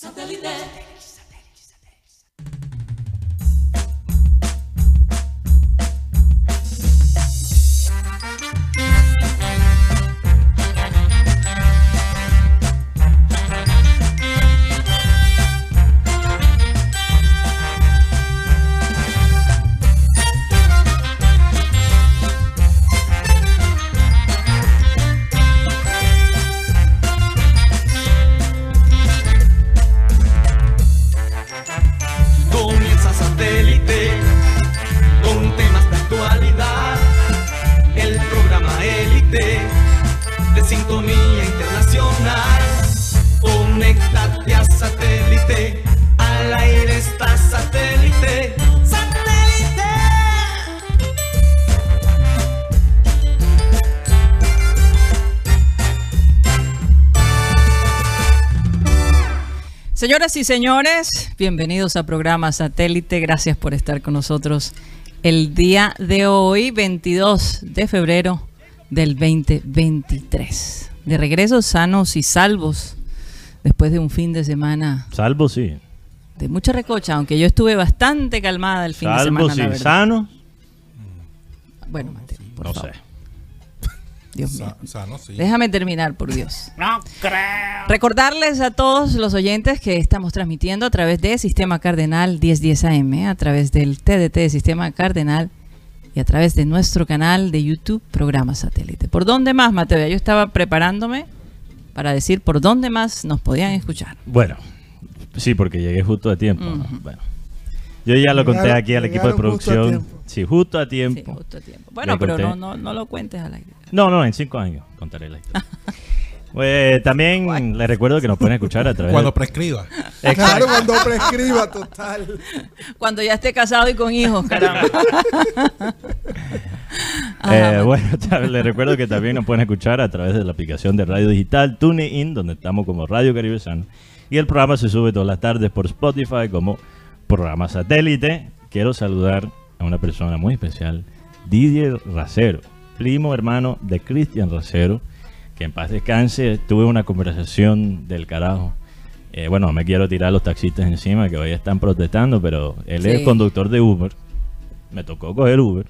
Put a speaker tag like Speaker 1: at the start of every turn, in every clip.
Speaker 1: Satellite.
Speaker 2: Señoras y señores, bienvenidos a programa Satélite. Gracias por estar con nosotros el día de hoy, 22 de febrero del 2023. De regreso sanos y salvos después de un fin de semana
Speaker 3: Salvo sí.
Speaker 2: de mucha recocha, aunque yo estuve bastante calmada el fin de semana.
Speaker 3: sí.
Speaker 2: la verdad.
Speaker 3: Sano.
Speaker 2: Bueno, Mateo, por
Speaker 3: No
Speaker 2: favor.
Speaker 3: sé.
Speaker 2: Dios mío.
Speaker 4: Sa- sano, sí.
Speaker 2: Déjame terminar, por Dios. Recordarles a todos los oyentes que estamos transmitiendo a través de Sistema Cardenal 1010 AM, a través del TDT de Sistema Cardenal y a través de nuestro canal de YouTube, Programa Satélite. ¿Por dónde más, Mateo? Ya Yo estaba preparándome para decir por dónde más nos podían escuchar.
Speaker 3: Bueno, sí, porque llegué justo a tiempo. ¿no? Bueno. Yo ya lo conté aquí al equipo de
Speaker 5: justo
Speaker 3: producción.
Speaker 5: tiempo.
Speaker 3: Sí, justo a
Speaker 2: Sí,
Speaker 3: tiempo.
Speaker 2: justo a tiempo. Bueno, pero no, no, no lo cuentes al aire.
Speaker 3: No, no, en cinco años contaré la historia. Pues, también les recuerdo que nos pueden escuchar a través
Speaker 4: Cuando
Speaker 3: de...
Speaker 4: prescriba.
Speaker 5: Claro, cuando prescriba, total.
Speaker 2: Cuando ya esté casado y con hijos, caramba.
Speaker 3: Eh, bueno, les recuerdo que también nos pueden escuchar a través de la aplicación de radio digital TuneIn, donde estamos como Radio Caribe Sano. Y el programa se sube todas las tardes por Spotify como programa satélite. Quiero saludar a una persona muy especial, Didier Racero, primo hermano de Cristian Racero, que en paz descanse. Tuve una conversación del carajo. Eh, bueno, no me quiero tirar a los taxistas encima que hoy están protestando, pero él es
Speaker 2: Sí.
Speaker 3: conductor de Uber. Me tocó coger Uber.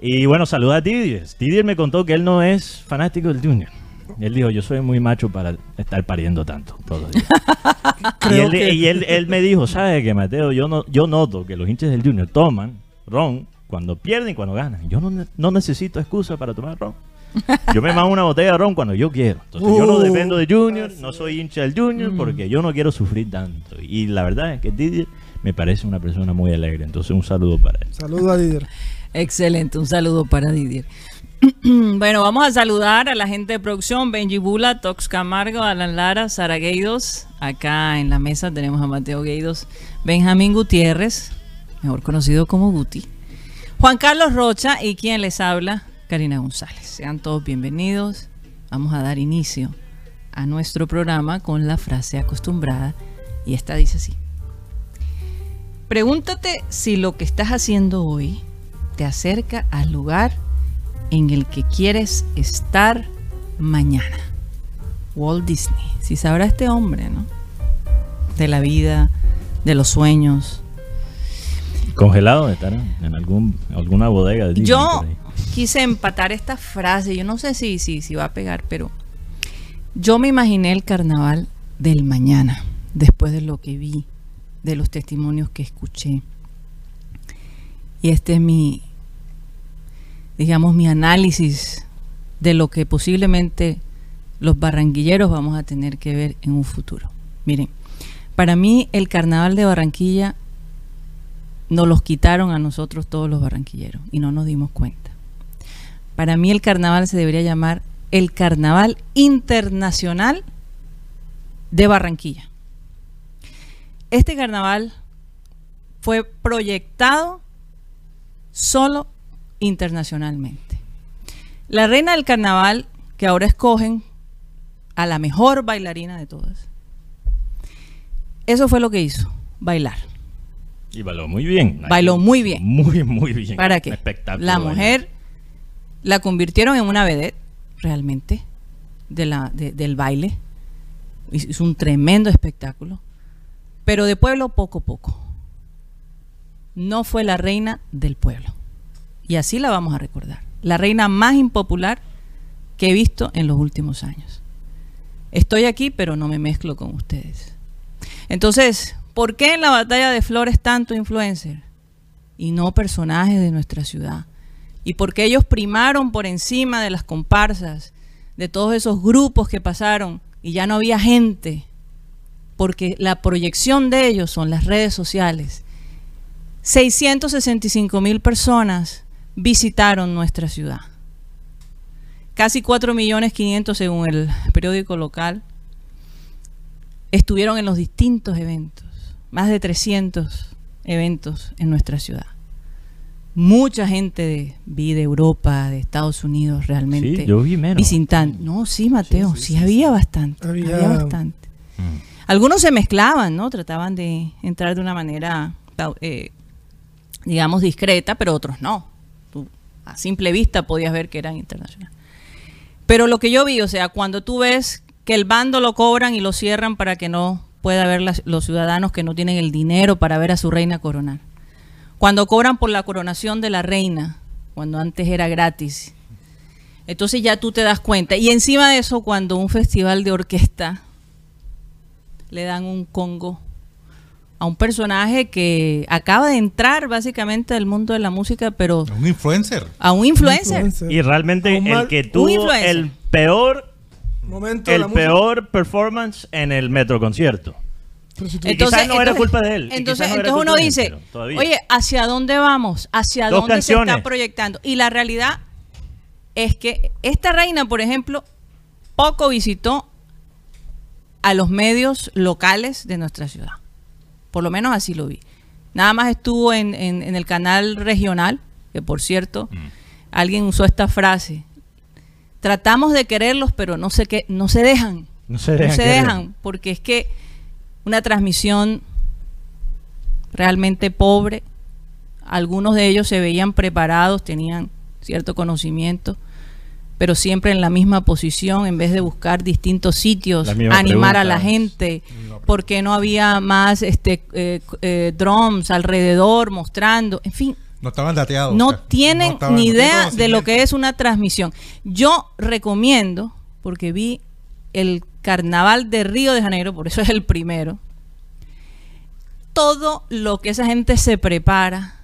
Speaker 3: Y bueno, saluda a Didier. Didier me contó que él no es fanático del Junior. Él dijo, yo soy muy macho para estar pariendo tanto todos los días. y él,
Speaker 5: que-
Speaker 3: y él- él me dijo, ¿sabes qué, Mateo? Yo, no, yo noto que los hinchas del Junior toman ron cuando pierden y cuando ganan. Yo no, ne- no necesito excusa para tomar ron. Yo me mando una botella de ron cuando yo quiero. Entonces yo no
Speaker 5: Uh,
Speaker 3: dependo de Junior, no soy hincha del Junior porque yo no quiero sufrir tanto. Y la verdad es que Didier me parece una persona muy alegre. Entonces un saludo para él.
Speaker 5: Saludo a líder.
Speaker 2: Excelente, un saludo para Didier. bueno, vamos a saludar a la gente de producción, Benji Bula, Tox Camargo, Alan Lara, Sara Gueidos. Acá en la mesa tenemos a Mateo Gueidos, Benjamín Gutiérrez, mejor conocido como Guti, Juan Carlos Rocha y quien les habla, Karina González. Sean todos bienvenidos. Vamos a dar inicio a nuestro programa con la frase acostumbrada y esta dice así. Pregúntate si lo que estás haciendo hoy te acerca al lugar en el que quieres estar mañana. Walt Disney. Si sabrá este hombre, ¿no? De la vida, de los sueños.
Speaker 3: Congelado estará en algún, alguna bodega de Disney
Speaker 2: Yo quise empatar esta frase. Yo no sé si, si, si va a pegar, pero yo me imaginé el carnaval del mañana, después de lo que vi, de los testimonios que escuché. Y este es mi, digamos, mi análisis de lo que posiblemente los barranquilleros vamos a tener que ver en un futuro. Miren, para mí el carnaval de Barranquilla nos los quitaron a nosotros todos los barranquilleros y no nos dimos cuenta. Para mí el carnaval se debería llamar el Carnaval Internacional de Barranquilla. Este carnaval fue proyectado solo internacionalmente. La reina del carnaval, que ahora escogen a la mejor bailarina de todas, eso fue lo que hizo, bailar.
Speaker 3: Y bailó muy bien.
Speaker 2: Bailó muy bien.
Speaker 3: Muy, muy bien.
Speaker 2: ¿Para qué?
Speaker 3: espectáculo
Speaker 2: La mujer la convirtieron en una vedette, realmente, de la, de- del baile. hizo un tremendo espectáculo, pero de pueblo poco a poco. No fue la reina del pueblo. Y así la vamos a recordar. La reina más impopular que he visto en los últimos años. Estoy aquí, pero no me mezclo con ustedes. Entonces, ¿por qué en la batalla de Flores tanto influencer y no personajes de nuestra ciudad? ¿Y por qué ellos primaron por encima de las comparsas, de todos esos grupos que pasaron y ya no había gente? Porque la proyección de ellos son las redes sociales. 665 mil personas visitaron nuestra ciudad. Casi 4 millones 500 según el periódico local estuvieron en los distintos eventos, más de 300 eventos en nuestra ciudad. Mucha gente de, vi de Europa, de Estados Unidos realmente.
Speaker 3: Sí, yo vi menos.
Speaker 2: Visitando. No, sí, Mateo, sí, había bastante.
Speaker 5: Había-
Speaker 2: Había, bastante.
Speaker 3: Mm.
Speaker 2: Algunos se mezclaban, ¿no? Trataban de entrar de una manera, eh, digamos, discreta, pero otros no. Simple vista podías ver que eran internacionales. Pero lo que yo vi, o sea, cuando tú ves que el bando lo cobran y lo cierran para que no pueda ver los ciudadanos que no tienen el dinero para ver a su reina coronar. Cuando cobran por la coronación de la reina, cuando antes era gratis. Entonces ya tú te das cuenta. Y encima de eso, cuando un festival de orquesta le dan un congo a un personaje que acaba de entrar básicamente al mundo de la música, pero
Speaker 4: Un influencer.
Speaker 2: a un influencer.
Speaker 3: Y realmente el
Speaker 5: mal-
Speaker 3: que tuvo el peor,
Speaker 5: Momento de la
Speaker 3: el
Speaker 5: música.
Speaker 3: peor performance en el metro concierto.
Speaker 5: Si
Speaker 3: Y quizás no era culpa de él,
Speaker 2: Entonces,
Speaker 3: no
Speaker 2: entonces uno
Speaker 3: él,
Speaker 2: dice, oye, ¿hacia dónde vamos? ¿Hacia
Speaker 3: Dos
Speaker 2: dónde se está proyectando? Y la realidad es que esta reina, por ejemplo, poco visitó a los medios locales de nuestra ciudad. Por lo menos así lo vi. Nada más estuvo en, en- en el canal regional, que por cierto,
Speaker 3: Mm.
Speaker 2: alguien usó esta frase. Tratamos de quererlos, pero no se, que, no se dejan.
Speaker 3: No se dejan.
Speaker 2: No se
Speaker 3: querer.
Speaker 2: dejan, porque es que una transmisión realmente pobre. Algunos de ellos se veían preparados, tenían cierto conocimiento, pero siempre en la misma posición, en vez de buscar distintos sitios, animar a la gente, porque no había más este eh, eh, drums alrededor mostrando, en fin,
Speaker 4: No estaban dateados.
Speaker 2: no
Speaker 4: o sea,
Speaker 2: tienen
Speaker 4: no estaban-
Speaker 2: ni
Speaker 4: no
Speaker 2: idea de lo que es una transmisión. Yo recomiendo, porque vi el carnaval de Río de Janeiro, por eso es el primero, todo lo que esa gente se prepara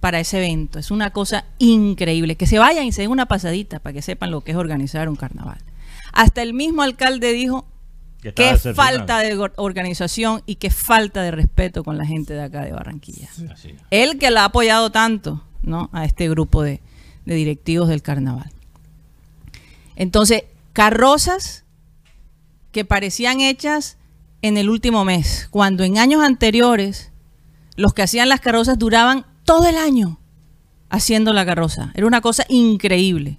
Speaker 2: para ese evento. Es una cosa increíble. Que se vayan y se den una pasadita para que sepan lo que es organizar un carnaval. Hasta el mismo alcalde dijo
Speaker 3: Que
Speaker 2: qué falta de organización y qué falta de respeto con la gente de acá de Barranquilla.
Speaker 3: Así.
Speaker 2: Él que la ha apoyado tanto, ¿no? A este grupo de, de directivos del carnaval. Entonces, carrozas que parecían hechas en el último mes, cuando en años anteriores los que hacían las carrozas duraban todo el año haciendo la carroza. Era una cosa increíble.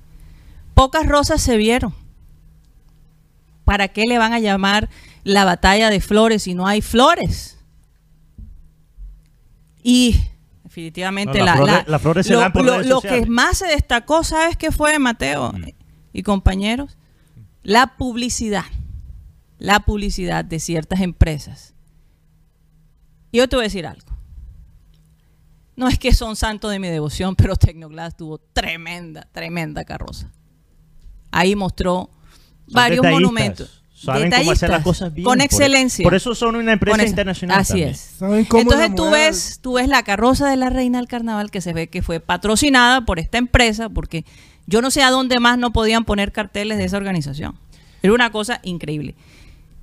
Speaker 2: Pocas rosas se vieron. ¿Para qué le van a llamar la batalla de flores si no hay flores? Y definitivamente
Speaker 3: No,
Speaker 2: la,
Speaker 3: flores-
Speaker 2: la-
Speaker 3: las flores se
Speaker 2: lo,
Speaker 3: dan por
Speaker 2: lo- que más se destacó, ¿sabes qué fue, Mateo
Speaker 3: Mm.
Speaker 2: y compañeros? La publicidad. La publicidad de ciertas empresas. Y yo te voy a decir algo. No es que son santos de mi devoción, pero Tecnoglass tuvo tremenda, tremenda carroza. Ahí mostró
Speaker 3: Son
Speaker 2: varios monumentos.
Speaker 3: Saben cómo hacer las cosas bien.
Speaker 2: Con excelencia.
Speaker 3: Por, eso son una empresa internacional.
Speaker 2: Así
Speaker 3: también.
Speaker 2: es.
Speaker 5: ¿Saben cómo
Speaker 2: Entonces tú ves, tú ves la carroza de la reina del carnaval que se ve que fue patrocinada por esta empresa, porque yo no sé a dónde más no podían poner carteles de esa organización. Era una cosa increíble.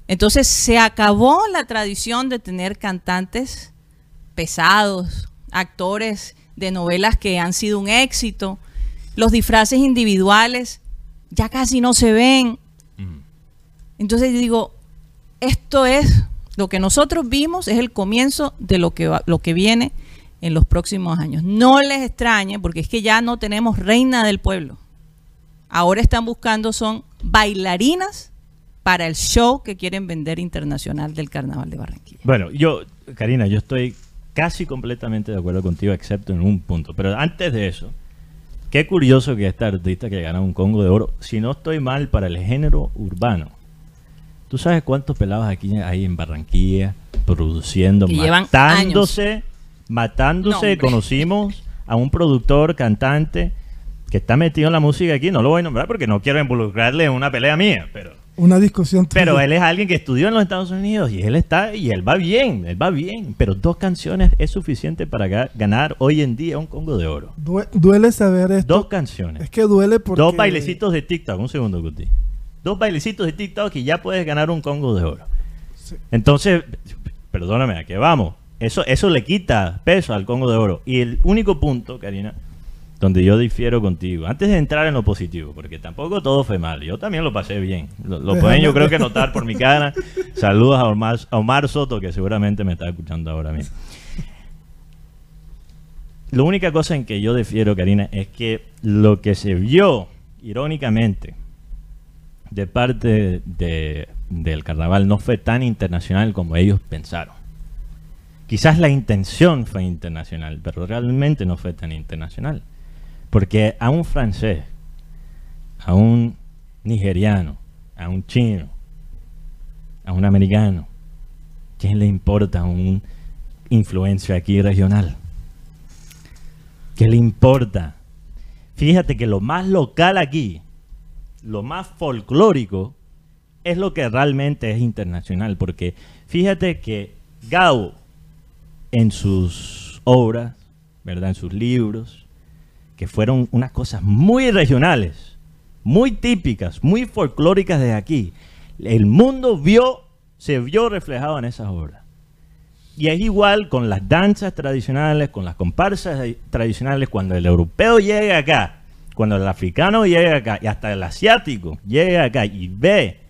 Speaker 2: Entonces se acabó la tradición de tener cantantes pesados, actores de novelas que han sido un éxito. Los disfraces individuales ya casi no se ven.
Speaker 3: Mm.
Speaker 2: Entonces digo, esto es lo que nosotros vimos, es el comienzo de lo que, va- lo que viene en los próximos años. No les extrañe, porque es que ya no tenemos reina del pueblo. Ahora están buscando son bailarinas para el show que quieren vender internacional del Carnaval de Barranquilla.
Speaker 3: Bueno, yo, Karina, yo estoy casi completamente de acuerdo contigo, excepto en un punto. Pero antes de eso, qué curioso que esta artista que gana un Congo de Oro, si no estoy mal, para el género urbano, ¿Tú sabes cuántos pelados aquí hay en Barranquilla produciendo,
Speaker 2: Que
Speaker 3: matándose, matándose?
Speaker 2: No.
Speaker 3: Conocimos a un productor, cantante, que está metido en la música aquí. No lo voy a nombrar porque no quiero involucrarle en una pelea mía, pero...
Speaker 5: Una discusión.
Speaker 3: Pero él es alguien que estudió en los Estados Unidos y él está y él va bien, él va bien. Pero dos canciones es suficiente para ga- ganar hoy en día un Congo de Oro.
Speaker 5: Due- duele saber esto.
Speaker 3: Dos canciones.
Speaker 5: Es que duele porque.
Speaker 3: Dos bailecitos de TikTok, un segundo, Guti. Dos bailecitos de TikTok y ya puedes ganar un Congo de Oro.
Speaker 5: Sí.
Speaker 3: Entonces, perdóname, ¿a qué vamos? Eso, eso le quita peso al Congo de Oro. Y el único punto, Karina, donde yo difiero contigo, antes de entrar en lo positivo, porque tampoco todo fue mal, yo también lo pasé bien. Lo, pueden yo creo que notar por mi cara. Saludos a Omar, a Omar Soto, que seguramente me está escuchando ahora mismo. La única cosa en que yo difiero, Karina, es que lo que se vio, irónicamente, de parte de- del carnaval no fue tan internacional como ellos pensaron. Quizás la intención fue internacional, pero realmente no fue tan internacional. Porque a un francés, a un nigeriano, a un chino, a un americano, ¿quién le importa un influencer aquí regional? ¿Qué le importa? Fíjate que lo más local aquí, lo más folclórico, es lo que realmente es internacional. Porque fíjate que Gao, en sus obras, ¿verdad? En sus libros, que fueron unas cosas muy regionales, muy típicas, muy folclóricas de aquí. El mundo vio, se vio reflejado en esas obras. Y es igual con las danzas tradicionales, con las comparsas tradicionales, cuando el europeo llega acá, cuando el africano llega acá, y hasta el asiático llega acá y ve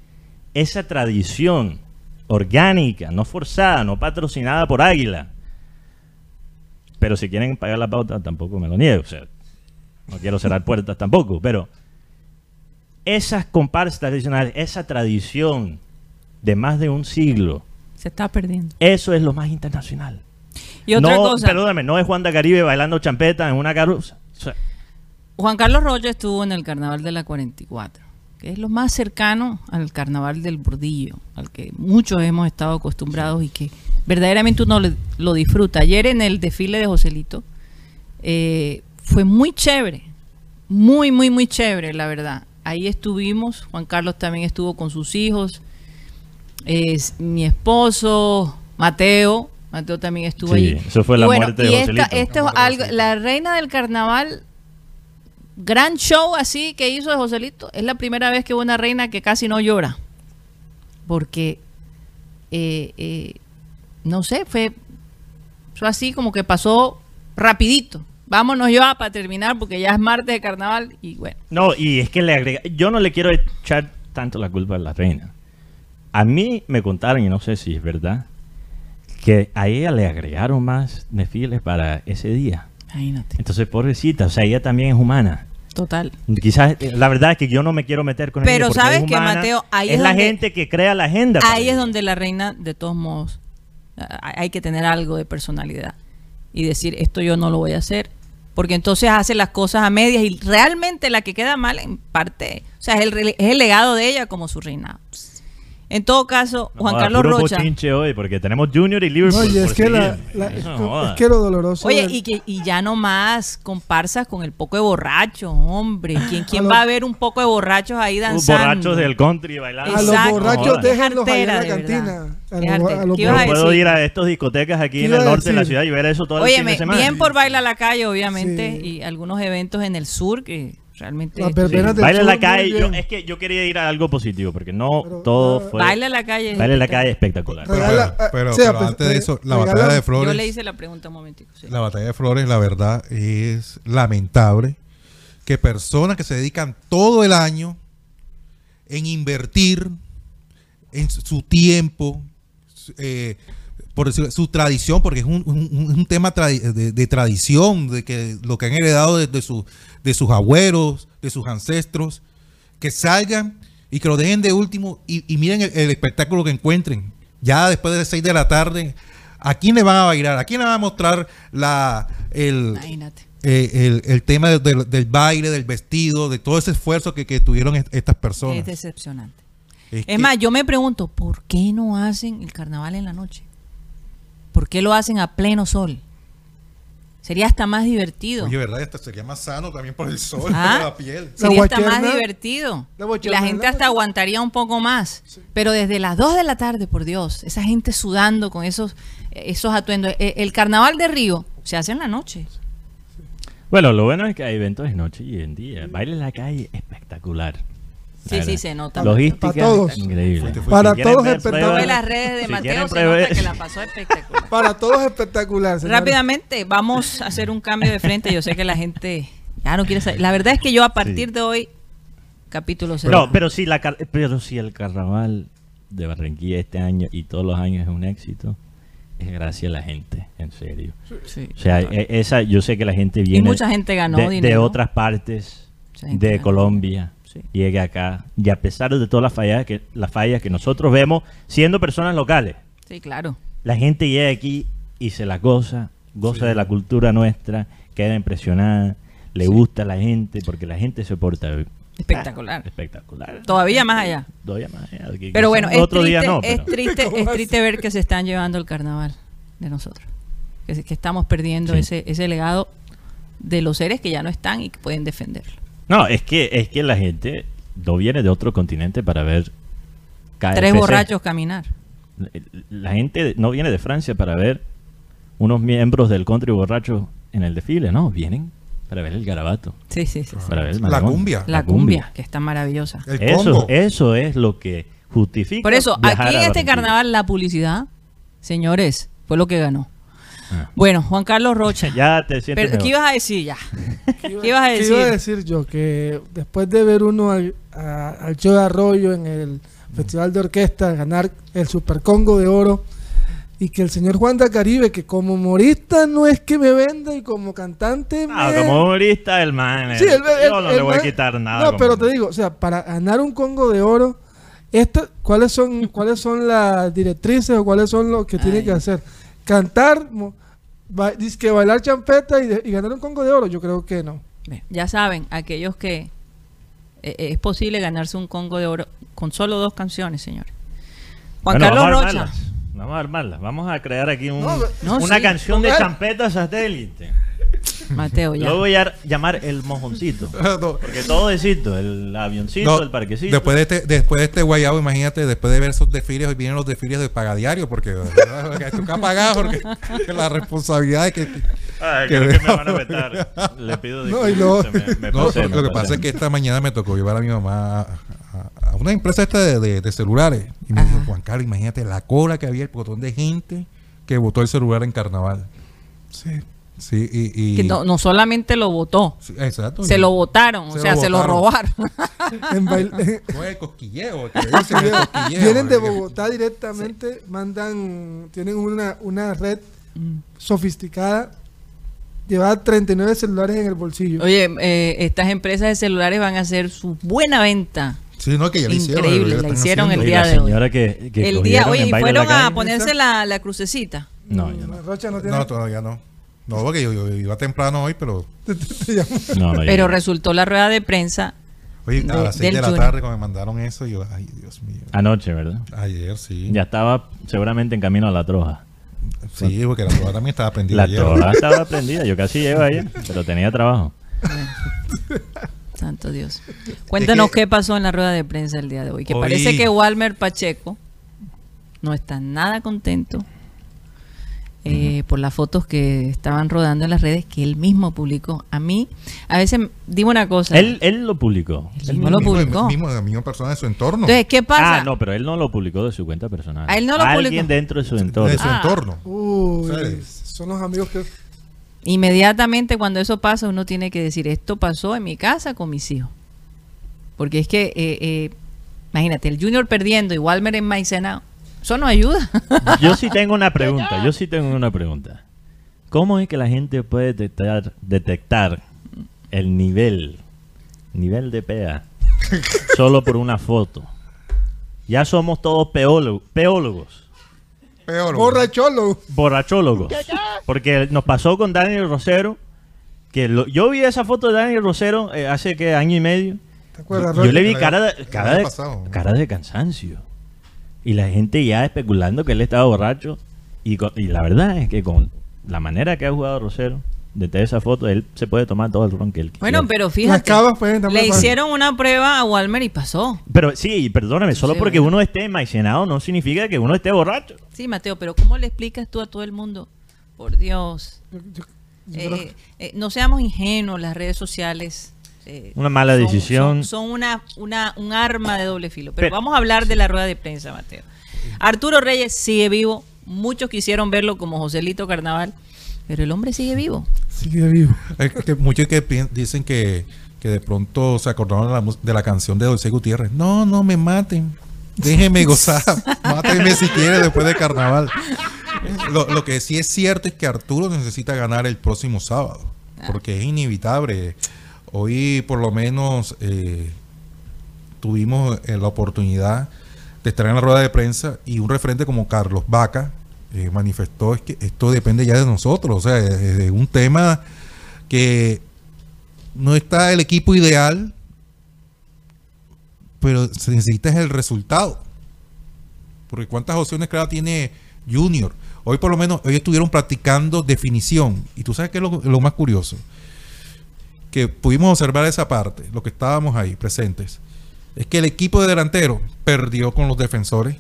Speaker 3: esa tradición orgánica, no forzada, no patrocinada por Águila. Pero si quieren pagar la pauta, tampoco me lo niego. No quiero cerrar puertas tampoco, pero esas comparsas tradicionales, esa tradición de más de un siglo,
Speaker 2: Se está perdiendo.
Speaker 3: eso es lo más internacional.
Speaker 2: Y otra
Speaker 3: no,
Speaker 2: cosa,
Speaker 3: perdóname, no es Juan de Caribe bailando champeta en una carroza. O sea,
Speaker 2: Juan Carlos Rocha estuvo en el carnaval de la 44, que es lo más cercano al carnaval del bordillo, al que muchos hemos estado acostumbrados y que verdaderamente uno lo disfruta. Ayer en el desfile de Joselito eh, fue muy chévere, muy, muy, muy chévere, la verdad. Ahí estuvimos, Juan Carlos también estuvo con sus hijos, es mi esposo, Mateo, Mateo también estuvo
Speaker 3: Sí,
Speaker 2: allí.
Speaker 3: eso fue
Speaker 2: Y
Speaker 3: la muerte de
Speaker 2: esta-
Speaker 3: Joselito.
Speaker 2: esto es algo, la reina del carnaval, gran show así que hizo de Joselito, es la primera vez que hubo una reina que casi no llora. Porque, eh, eh, no sé, fue, fue así como que pasó rapidito. Vámonos ya para terminar porque ya es martes de carnaval y bueno.
Speaker 3: no, y es que le agrega, yo no le quiero echar tanto la culpa a la reina. A mí me contaron, y no sé si es verdad, que a ella le agregaron más desfiles para ese día.
Speaker 2: Imagínate.
Speaker 3: Entonces, pobrecita, o sea, ella también es humana.
Speaker 2: Total.
Speaker 3: Quizás, eh, la verdad es que yo no me quiero meter con
Speaker 2: Pero
Speaker 3: ella.
Speaker 2: ¿sabes
Speaker 3: es humana,
Speaker 2: Mateo? Ahí
Speaker 3: es,
Speaker 2: es
Speaker 3: la
Speaker 2: donde-
Speaker 3: gente que crea la agenda.
Speaker 2: Ahí es donde la reina, de todos modos, hay que tener algo de personalidad y decir, esto yo no lo voy a hacer. Porque entonces hace las cosas a medias y realmente la que queda mal en parte, o sea, es el, es el legado de ella como su reina. En todo caso,
Speaker 3: No
Speaker 2: Juan
Speaker 3: joda,
Speaker 2: Carlos
Speaker 3: puro
Speaker 2: Rocha.
Speaker 3: bochinche hoy porque tenemos Junior y Liverpool.
Speaker 5: Oye, es que, la, la- es,
Speaker 3: no joda.
Speaker 5: que lo doloroso.
Speaker 2: Oye, y, que, y ya no más comparsas con el poco de borrachos, hombre. ¿Quién, quién va a ver un poco de borrachos ahí
Speaker 3: Uh,
Speaker 2: danzando?
Speaker 3: borrachos del country bailando.
Speaker 5: a los
Speaker 2: Exacto.
Speaker 5: borrachos
Speaker 3: No
Speaker 5: déjenlos allá en la
Speaker 2: artera, de
Speaker 5: cantina.
Speaker 2: verdad.
Speaker 5: A los- a los
Speaker 2: ¿Qué
Speaker 3: Yo puedo
Speaker 2: decir?
Speaker 3: ir a estos discotecas aquí
Speaker 5: ¿Qué
Speaker 3: en el norte de la ciudad y ver eso todo el fin de semana.
Speaker 2: bien por Baila la Calle, obviamente,
Speaker 5: Sí.
Speaker 2: y algunos eventos en el sur que realmente...
Speaker 3: Sí,
Speaker 5: del
Speaker 3: Baile en la calle. yo- es que yo quería ir a algo positivo porque no
Speaker 5: Pero,
Speaker 3: todo
Speaker 5: ah,
Speaker 3: fue.
Speaker 2: Baila la calle.
Speaker 3: Baile en la calle espectacular.
Speaker 5: Pero- Regala-
Speaker 4: pero, pero-
Speaker 5: o sea,
Speaker 4: pero
Speaker 5: pues,
Speaker 4: antes de
Speaker 5: re-
Speaker 4: eso, la
Speaker 5: regala-
Speaker 4: batalla de
Speaker 2: Yo
Speaker 4: Flores,
Speaker 2: le hice la pregunta un momentico. sí.
Speaker 4: la batalla de Flores, la verdad, es lamentable que personas que se dedican todo el año en invertir en su- tiempo, eh, por decirlo, su tradición, porque es un, un- tema tradi- de, de tradición, de que lo que han heredado de, de su- de sus abuelos, de sus ancestros, que salgan y que lo dejen de último y, y miren el, el espectáculo que encuentren. Ya después de las 6 de la tarde, ¿a quién le van a bailar? ¿A quién le van a mostrar la, el, eh, el, el tema del, del baile, del vestido, de todo ese esfuerzo que, que tuvieron est- estas personas?
Speaker 2: Es decepcionante. Es,
Speaker 4: que-
Speaker 2: más, yo me pregunto, ¿por qué no hacen el carnaval en la noche? ¿Por qué lo hacen a pleno sol? Sería hasta más divertido.
Speaker 4: Oye, ¿verdad? Esto sería más sano también por el sol,
Speaker 2: Ah.
Speaker 4: por la piel.
Speaker 2: Sería hasta más divertido.
Speaker 5: la
Speaker 2: Y gente hasta aguantaría un poco más. Pero desde las 2 de la tarde, por Dios, esa gente sudando con esos, esos atuendos. Eh, El carnaval de Río se hace en la noche.
Speaker 3: Bueno, lo bueno es que hay eventos de noche y en día. Baile en la calle, espectacular.
Speaker 2: Sí, sí, se nota.
Speaker 3: Logística,
Speaker 5: Para todos.
Speaker 3: increíble.
Speaker 4: Fuiste, fuiste.
Speaker 5: Para
Speaker 3: Si
Speaker 5: todos
Speaker 3: ver
Speaker 5: espectaculares.
Speaker 2: Fue
Speaker 3: pruebas-
Speaker 2: las redes de
Speaker 3: si
Speaker 2: Mateo,
Speaker 3: quieren
Speaker 2: se
Speaker 3: pruebas-
Speaker 2: nota que la pasó espectacular.
Speaker 5: Para todos espectacular.
Speaker 2: Rápidamente, vamos a hacer un cambio de frente. Yo sé que la gente ya no quiere saber. La verdad es que yo a partir
Speaker 3: Sí.
Speaker 2: de hoy, capítulo cero.
Speaker 3: No, pero si, la, pero si el carnaval de Barranquilla este año y todos los años es un éxito, es gracias a la gente, en serio.
Speaker 2: Sí.
Speaker 3: O sea, e- esa, yo sé que la gente viene
Speaker 2: mucha gente ganó
Speaker 3: de, de
Speaker 2: dinero.
Speaker 3: otras partes de
Speaker 2: ganó.
Speaker 3: Colombia.
Speaker 2: Sí.
Speaker 3: Llega acá y a pesar de todas las fallas que las fallas que nosotros vemos siendo personas locales,
Speaker 2: Sí, claro.
Speaker 3: la gente llega aquí y se la goza, goza
Speaker 4: Sí.
Speaker 3: de la cultura nuestra, queda impresionada, le
Speaker 2: Sí.
Speaker 3: gusta a la gente porque la gente se porta
Speaker 2: Espectacular.
Speaker 3: espectacular.
Speaker 2: Todavía más allá.
Speaker 3: Todavía más allá,
Speaker 2: Pero bueno, es
Speaker 3: otro
Speaker 2: triste,
Speaker 3: día no,
Speaker 2: es triste, ver que se están llevando el carnaval de nosotros. Que, estamos perdiendo
Speaker 3: Sí.
Speaker 2: ese, ese legado de los seres que ya no están y que pueden defenderlo.
Speaker 3: No, es que es que la gente no viene de otro continente para ver KFC.
Speaker 2: Tres borrachos caminar.
Speaker 3: La gente no viene de Francia para ver unos miembros del country borracho en el desfile, no, vienen para ver el garabato,
Speaker 2: Sí, sí, sí. sí.
Speaker 3: para ver el
Speaker 4: La cumbia.
Speaker 2: La cumbia, que está maravillosa.
Speaker 4: El
Speaker 3: Eso,
Speaker 4: Congo.
Speaker 3: eso es lo que justifica.
Speaker 2: Por eso, aquí en este carnaval la publicidad, señores, fue lo que ganó.
Speaker 3: Ah.
Speaker 2: Bueno, Juan Carlos Rocha.
Speaker 3: Ya te sientes
Speaker 2: Pero, ¿Qué ibas a decir ya? ¿Qué ibas a
Speaker 5: ¿Qué iba a
Speaker 2: decir?
Speaker 5: decir yo? Que después de ver uno al, a- al Joe Arroyo en el Festival de Orquesta ganar el Super Congo de Oro y que el señor Juan da Caribe, que como humorista no es que me venda y como cantante
Speaker 3: Ah,
Speaker 5: me-
Speaker 3: como humorista, el man. eh,
Speaker 5: Sí, el- el-
Speaker 3: yo no
Speaker 5: el
Speaker 3: le voy a quitar nada.
Speaker 5: No, pero te digo, o sea, para ganar un Congo de Oro, esta, ¿cuáles son cuáles son las directrices o cuáles son lo que tiene
Speaker 2: Ay.
Speaker 5: que hacer? Cantar, mo- ba- que bailar champeta y, de- y ganar un Congo de Oro, yo creo que no.
Speaker 2: Ya saben, aquellos que eh, eh, es posible ganarse un Congo de Oro con solo dos canciones, señores. Juan
Speaker 3: Bueno,
Speaker 2: Carlos
Speaker 3: vamos a
Speaker 2: Rocha.
Speaker 3: armarlas. Vamos a armarlas. Vamos a crear aquí un-
Speaker 5: No,
Speaker 2: no,
Speaker 3: una
Speaker 2: sí.
Speaker 3: canción de champeta satélite.
Speaker 2: Mateo, ya.
Speaker 3: Lo voy a llamar el mojoncito.
Speaker 4: No,
Speaker 3: Porque todo es cito, el avioncito,
Speaker 4: no,
Speaker 3: el parquecito.
Speaker 4: Después de este, después de este guayabo, imagínate, después de ver esos desfiles, hoy vienen los desfiles de pagadiario, porque ¿verdad? toca pagar, porque que la responsabilidad de que,
Speaker 3: Ay,
Speaker 4: que
Speaker 3: creo que me van a vetar. Le pido
Speaker 5: No, y
Speaker 3: disculpas,
Speaker 5: luego-
Speaker 3: me- me
Speaker 4: No,
Speaker 3: pasé,
Speaker 4: lo
Speaker 3: me
Speaker 4: que pasa es que esta mañana me tocó llevar a mi mamá a, una empresa esta de, de- de celulares. Y me dijo,
Speaker 2: Ajá.
Speaker 4: Juan Carlos, imagínate la cola que había, el botón de gente que votó el celular en carnaval. Sí, sí, y... y-
Speaker 2: Que no, no solamente lo votó,
Speaker 4: sí, exacto.
Speaker 2: se lo votaron, o
Speaker 4: Se
Speaker 2: sea,
Speaker 4: lo
Speaker 2: se lo robaron.
Speaker 5: En bail-
Speaker 4: No es el cosquilleo, que le dicen el cosquilleo.
Speaker 5: Vienen de. Bogotá directamente, mandan, tienen una, una red sofisticada, lleva 39 celulares en el bolsillo.
Speaker 2: Oye, eh, estas empresas de celulares van a hacer su buena venta.
Speaker 4: Sí, no, que ya.
Speaker 2: Increíble,
Speaker 4: ya
Speaker 2: la hicieron el día de hoy.
Speaker 3: señora que, que
Speaker 2: el día, oye, y fueron a ponerse la, la crucecita.
Speaker 3: No, no.
Speaker 5: Rocha no tiene.
Speaker 4: No, todavía no. No, porque yo, yo iba temprano hoy, pero...
Speaker 5: te.
Speaker 3: No,
Speaker 2: Pero resultó la rueda de prensa.
Speaker 4: Oye,
Speaker 2: De-
Speaker 4: a las 6
Speaker 2: del
Speaker 4: de la
Speaker 2: Junior.
Speaker 4: tarde cuando me mandaron eso, yo, ay, Dios mío.
Speaker 3: Anoche, ¿verdad?
Speaker 4: Ayer, sí.
Speaker 3: Ya estaba seguramente en camino a la troja.
Speaker 4: Sí, porque la troja también estaba prendida
Speaker 3: La
Speaker 4: ayer.
Speaker 3: troja estaba prendida. Yo casi llego allá, pero tenía trabajo.
Speaker 2: Santo Dios. Cuéntanos
Speaker 4: Es que-
Speaker 2: qué pasó en la rueda de prensa el día de hoy. Que
Speaker 4: Hoy-
Speaker 2: parece que Walmer Pacheco no está nada contento eh, por las fotos que estaban rodando en las redes que él mismo publicó. A mí, a veces, dime una cosa.
Speaker 3: Él, él lo publicó.
Speaker 2: Él
Speaker 3: Él
Speaker 2: mismo lo publicó.
Speaker 4: Mismo, la misma persona de su entorno.
Speaker 2: Entonces, ¿qué pasa?
Speaker 3: Ah, no, pero él no lo publicó de su cuenta personal.
Speaker 2: Ah, él no lo
Speaker 3: Alguien
Speaker 2: publicó.
Speaker 3: dentro de su entorno.
Speaker 4: de su
Speaker 2: Ah.
Speaker 4: entorno.
Speaker 5: Uy,
Speaker 4: ¿Sabes?
Speaker 5: son los amigos que.
Speaker 2: Inmediatamente cuando eso pasa, uno tiene que decir, esto pasó en mi casa con mis hijos. Porque es que, eh, eh, imagínate, el Junior perdiendo y Walmer en Maicena, eso no ayuda.
Speaker 3: Yo sí tengo una pregunta. Yo sí tengo una pregunta. ¿Cómo es que la gente puede detectar, detectar el nivel, nivel de PEA, solo por una foto? Ya somos todos peólogo- peólogos,
Speaker 4: Peor.
Speaker 5: Borracholo.
Speaker 3: borrachólogos. Porque nos pasó con Daniel Rosero, que lo- yo vi esa foto de Daniel Rosero eh, hace que año y medio,
Speaker 5: ¿Te acuerdas,
Speaker 3: Yo le vi cara de, cara de cansancio. Y la gente ya especulando que él estaba borracho. Y, con- y la verdad es que con la manera que ha jugado Rosero, desde esa foto, él se puede tomar todo el ron que él
Speaker 2: Bueno,
Speaker 3: quiera.
Speaker 2: pero
Speaker 5: Las
Speaker 2: fíjate,
Speaker 5: también
Speaker 2: le hicieron una prueba a Walmer y pasó.
Speaker 3: Pero sí, y perdóname, solo
Speaker 2: Sí,
Speaker 3: porque
Speaker 2: bueno.
Speaker 3: uno esté maicenado no significa que uno esté borracho.
Speaker 2: Sí, Mateo, pero ¿cómo le explicas tú a todo el mundo? Por Dios.
Speaker 5: Yo- yo- yo creo
Speaker 2: Eh, eh, no seamos ingenuos, las redes sociales. Eh,
Speaker 3: Una mala
Speaker 2: son-
Speaker 3: decisión.
Speaker 2: Son, son una, una, un arma de doble filo. Pero,
Speaker 3: Pero-
Speaker 2: vamos a hablar de la rueda de prensa, Mateo. Arturo Reyes sigue vivo. Muchos quisieron verlo como Joselito Carnaval, pero el hombre sigue vivo.
Speaker 5: Sigue vivo.
Speaker 4: Es que muchos que dicen que, que de pronto se acordaron de la, mus- de la canción de José Gutiérrez. No, no me maten. Déjenme gozar. Mátenme si quieren después de carnaval. Lo, lo que sí es cierto es que Arturo necesita ganar el próximo sábado. Porque es inevitable. Hoy por lo menos eh, tuvimos eh, la oportunidad de estar en la rueda de prensa y un referente como Carlos Vaca eh, manifestó es que esto depende ya de nosotros. O sea, es, un tema que no está el equipo ideal, pero se necesita es el resultado. Porque cuántas opciones claro tiene Junior. Hoy por lo menos, hoy estuvieron practicando definición. Y tú sabes qué es lo más curioso. Que pudimos observar esa parte, lo que estábamos ahí presentes. Es que el equipo de delantero perdió con los defensores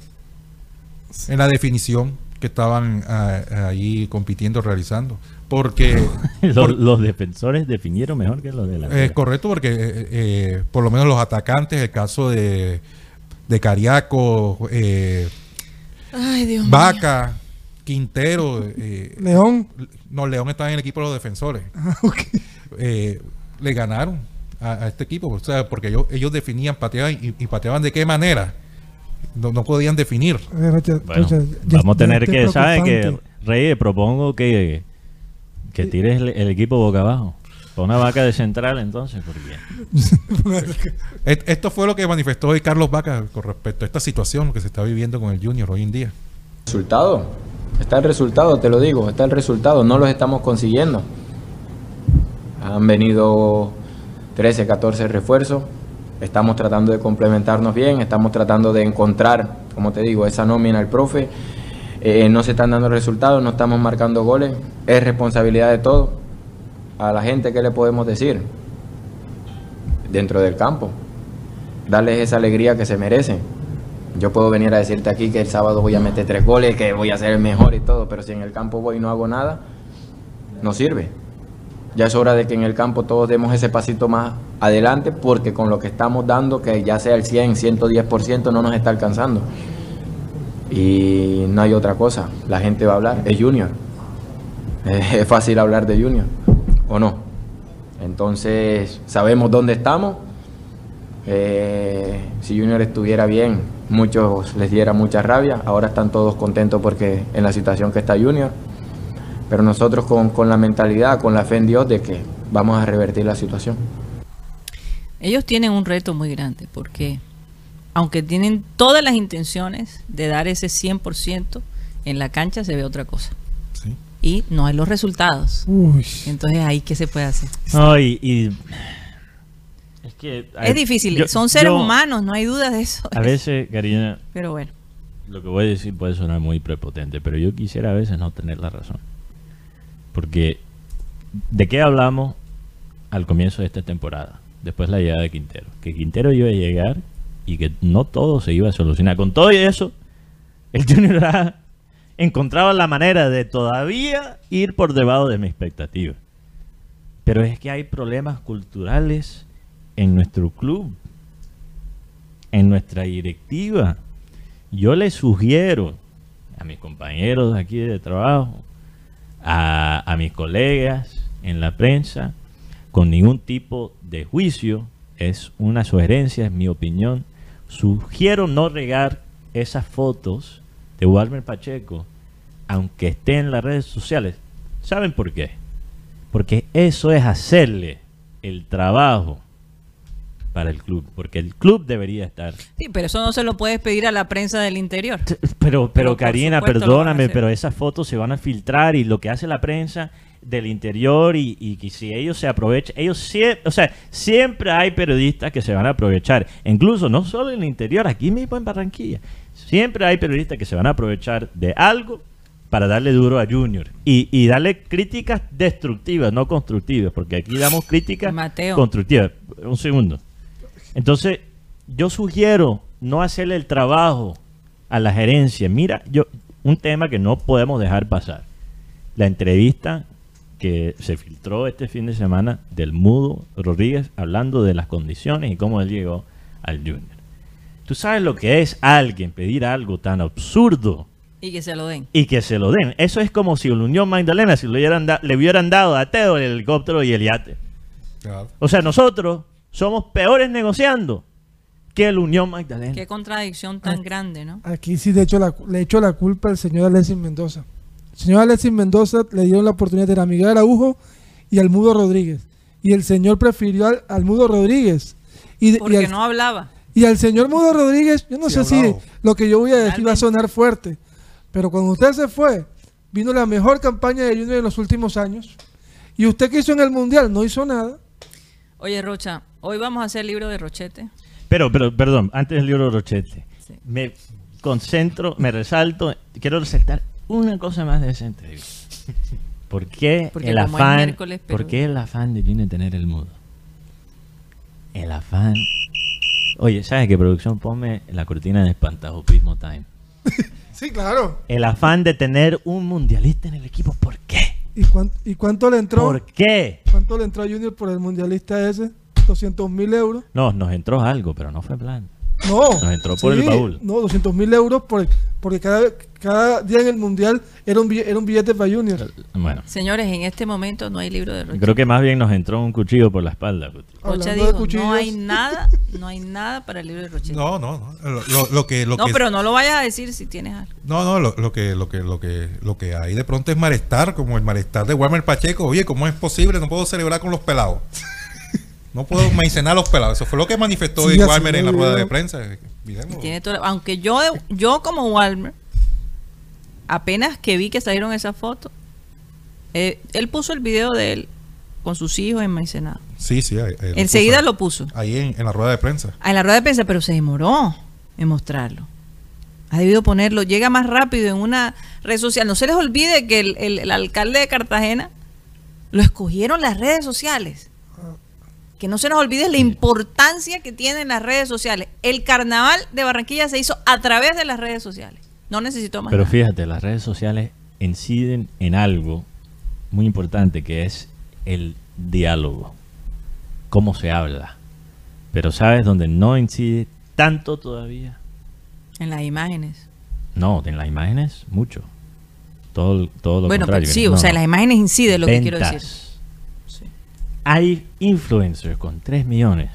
Speaker 4: en la definición que estaban ah, ahí compitiendo, realizando. Porque
Speaker 3: Los,
Speaker 4: por-
Speaker 3: los defensores definieron mejor que los de la
Speaker 4: es correcto, porque eh, eh, por lo menos los atacantes, el caso de, de Cariaco, eh,
Speaker 2: Ay, Dios mío.
Speaker 4: Vaca, Quintero, eh,
Speaker 5: León.
Speaker 4: no, León estaba en el equipo de los defensores.
Speaker 5: Ah, ok.
Speaker 4: Eh, le ganaron a, a este equipo, o sea, porque ellos, ellos definían, pateaban y, y pateaban de qué manera. No, no podían definir.
Speaker 5: Eh,
Speaker 3: Bueno, vamos a tener que, ¿sabe que. Reyes, propongo que, que tires el, el equipo boca abajo. Una vaca de central entonces, porque
Speaker 4: Esto fue lo que manifestó hoy Carlos Vaca con respecto a esta situación que se está viviendo con el Junior hoy en día.
Speaker 6: Resultado. Está el resultado, te lo digo, está el resultado. No los estamos consiguiendo. Han venido 13, 14 refuerzos. Estamos tratando de complementarnos bien, estamos tratando de encontrar, como te digo, esa nómina al profe. Eh, no se están dando resultados, no estamos marcando goles. Es responsabilidad de todos. A la gente, ¿qué le podemos decir? Dentro del campo. Darles esa alegría que se merecen. Yo puedo venir a decirte aquí que el sábado voy a meter tres goles, que voy a ser el mejor y todo, pero si en el campo voy y no hago nada, no sirve. Ya es hora de que en el campo todos demos ese pasito más adelante, porque con lo que estamos dando, que ya sea el 100, 110%, no nos está alcanzando. Y no hay otra cosa, la gente va a hablar, es Junior. Es fácil hablar de Junior, ¿o no? Entonces, sabemos dónde estamos. Eh, si Junior estuviera bien, muchos les diera mucha rabia. Ahora están todos contentos porque en la situación que está Junior. Pero nosotros con, con la mentalidad, con la fe en Dios de que vamos a revertir la situación.
Speaker 2: Ellos tienen un reto muy grande porque aunque tienen todas las intenciones de dar ese 100%, en la cancha se ve otra cosa.
Speaker 4: ¿sí?
Speaker 2: Y no hay los resultados.
Speaker 5: Uy.
Speaker 2: Entonces ahí qué se puede hacer.
Speaker 3: No, y, y- es que
Speaker 2: Es difícil,
Speaker 3: yo-
Speaker 2: son seres
Speaker 3: yo,
Speaker 2: humanos, no hay duda de eso.
Speaker 3: A veces, Karina,
Speaker 2: Pero bueno,
Speaker 3: lo que voy a decir puede sonar muy prepotente, pero yo quisiera a veces no tener la razón. Porque, ¿de qué hablamos al comienzo de esta temporada? Después la llegada de Quintero. Que Quintero iba a llegar y que no todo se iba a solucionar. Con todo eso, el Junior ha encontrado la manera de todavía ir por debajo de mi expectativa. Pero es que hay problemas culturales en nuestro club, en nuestra directiva. Yo les sugiero a mis compañeros aquí de trabajo, a, mis colegas en la prensa, con ningún tipo de juicio, es una sugerencia, es mi opinión, sugiero no regar esas fotos de Walmer Pacheco, aunque esté en las redes sociales. ¿Saben por qué? Porque eso es hacerle el trabajo para el club, porque el club debería estar
Speaker 2: sí, pero eso no se lo puedes pedir a la prensa del interior.
Speaker 3: Pero, pero Karina, perdóname, pero esas fotos se van a filtrar y lo que hace la prensa del interior y, y que si ellos se aprovechan, ellos siempre, o sea, siempre hay periodistas que se van a aprovechar, incluso no solo en el interior, aquí mismo en Barranquilla, siempre hay periodistas que se van a aprovechar de algo para darle duro a Junior y, y darle críticas destructivas, no constructivas, porque aquí damos críticas
Speaker 2: Mateo.
Speaker 3: constructivas. Un segundo. Entonces, yo sugiero no hacerle el trabajo a la gerencia. Mira, yo un tema que no podemos dejar pasar. La entrevista que se filtró este fin de semana del Mudo Rodríguez hablando de las condiciones y cómo él llegó al Junior. Tú sabes lo que es alguien pedir algo tan absurdo
Speaker 2: Y que se lo den.
Speaker 3: y que se lo den. Eso es como si la Unión Magdalena si le hubieran, da- le hubieran dado a Teo el helicóptero y el yate.
Speaker 4: Claro.
Speaker 3: O sea, nosotros somos peores negociando que la Unión Magdalena.
Speaker 2: Qué contradicción tan grande, ¿no?
Speaker 5: Aquí sí le echo la, le echo la culpa al señor Alexis Mendoza. El señor Alexis Mendoza le dieron la oportunidad de ir a Miguel Araujo y al Mudo Rodríguez. Y el señor prefirió al, al Mudo Rodríguez. Y, de- y
Speaker 2: Porque
Speaker 5: al,
Speaker 2: no hablaba.
Speaker 5: y al señor Mudo Rodríguez, yo no
Speaker 4: Sí,
Speaker 5: sé si lo que yo voy a decir va a
Speaker 2: Realmente.
Speaker 5: sonar fuerte. Pero cuando usted se fue, vino la mejor campaña de Junior en los últimos años. Y usted que hizo en el Mundial no hizo nada.
Speaker 2: Oye, Rocha, hoy vamos a hacer libro de Rochete.
Speaker 3: Pero, pero, perdón, antes del libro Rochete,
Speaker 2: Sí.
Speaker 3: me concentro, me resalto, quiero resaltar una cosa más de esa entrevista. ¿Por qué
Speaker 2: Porque
Speaker 3: el afán,
Speaker 2: pero-
Speaker 3: ¿por qué el afán de Junior tener el mudo? El afán. Oye, ¿sabes qué producción? Ponme la cortina de espantajopismo time.
Speaker 5: Sí, claro.
Speaker 3: El afán de tener un mundialista en el equipo, ¿por qué?
Speaker 5: ¿Y, cuán- y cuánto le entró?
Speaker 3: ¿Por qué?
Speaker 5: ¿Cuánto le entró a Junior por el mundialista ese? 200 mil euros.
Speaker 3: No, nos entró algo, pero no fue plan.
Speaker 5: No.
Speaker 3: Nos entró por el baúl.
Speaker 5: No, 200 mil euros por, porque cada, cada día en el mundial era un, billete, era un billete para Junior.
Speaker 3: Bueno,
Speaker 2: Señores, en este momento no hay libro de Rochete.
Speaker 3: creo que más bien nos entró un cuchillo por la espalda. Guti.
Speaker 2: Rocha dijo, no hay nada, no hay nada para el libro de Rochete.
Speaker 4: No, no, no. Lo, lo- lo que, lo
Speaker 2: No,
Speaker 4: que,
Speaker 2: pero no lo vayas a decir si tienes algo.
Speaker 4: no, no, lo, lo que, lo que, lo que, lo que hay de pronto es malestar, como el malestar de Walmer Pacheco. Oye, ¿cómo es posible? No puedo celebrar con los pelados. No puedo mencionar a los pelados. Eso fue lo que manifestó
Speaker 5: Sí,
Speaker 4: Walmer en la rueda de prensa.
Speaker 2: Tiene toda- aunque yo, yo como Walmer, apenas que vi que salieron esas fotos, eh, él puso el video de él con sus hijos en Maicenado.
Speaker 4: Sí, sí. ahí- ahí lo
Speaker 2: Enseguida
Speaker 4: puso.
Speaker 2: lo puso.
Speaker 4: Ahí en, en la rueda de prensa.
Speaker 2: Ah, En la rueda de prensa, pero se demoró en mostrarlo. Ha debido ponerlo, llega más rápido en una red social. No se les olvide que el, el- el alcalde de Cartagena lo escogieron las redes sociales. Que no se nos olvide la importancia que tienen las redes sociales. El carnaval de Barranquilla se hizo a través de las redes sociales. No necesitó más
Speaker 3: Pero
Speaker 2: nada.
Speaker 3: fíjate, las redes sociales inciden en algo muy importante que es el diálogo, cómo se habla. Pero ¿sabes dónde no incide tanto todavía?
Speaker 2: En las imágenes.
Speaker 3: No, en las imágenes mucho. Todo, todo lo
Speaker 2: Bueno, pero
Speaker 3: contrario.
Speaker 2: sí,
Speaker 3: No,
Speaker 2: o sea, en las imágenes incide lo que quiero decir.
Speaker 3: Hay influencers con 3 millones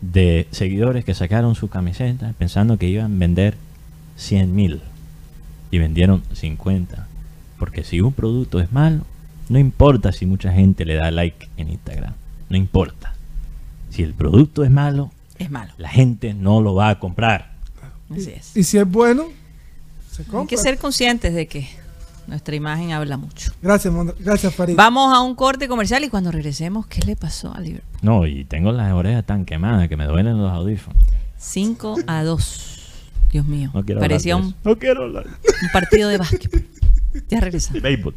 Speaker 3: de seguidores que sacaron su camiseta pensando que iban a vender 100 mil y vendieron 50. Porque si un producto es malo, no importa si mucha gente le da like en Instagram. No importa. Si el producto es malo,
Speaker 2: Es malo.
Speaker 3: la gente no lo va a comprar.
Speaker 2: Así es.
Speaker 5: Y si es bueno, se
Speaker 2: Hay
Speaker 5: compra.
Speaker 2: que ser conscientes de que nuestra imagen habla mucho.
Speaker 5: Gracias, Mon- gracias, Farid.
Speaker 2: Vamos a un corte comercial y cuando regresemos, ¿qué le pasó a Liverpool?
Speaker 3: No, y tengo las orejas tan quemadas que me duelen los audífonos.
Speaker 2: 5 a 2. Dios mío.
Speaker 3: No quiero
Speaker 2: Parecía
Speaker 3: hablar
Speaker 2: un,
Speaker 3: de eso. No quiero hablar
Speaker 2: un partido de básquetbol. Ya regresamos.
Speaker 3: de béisbol.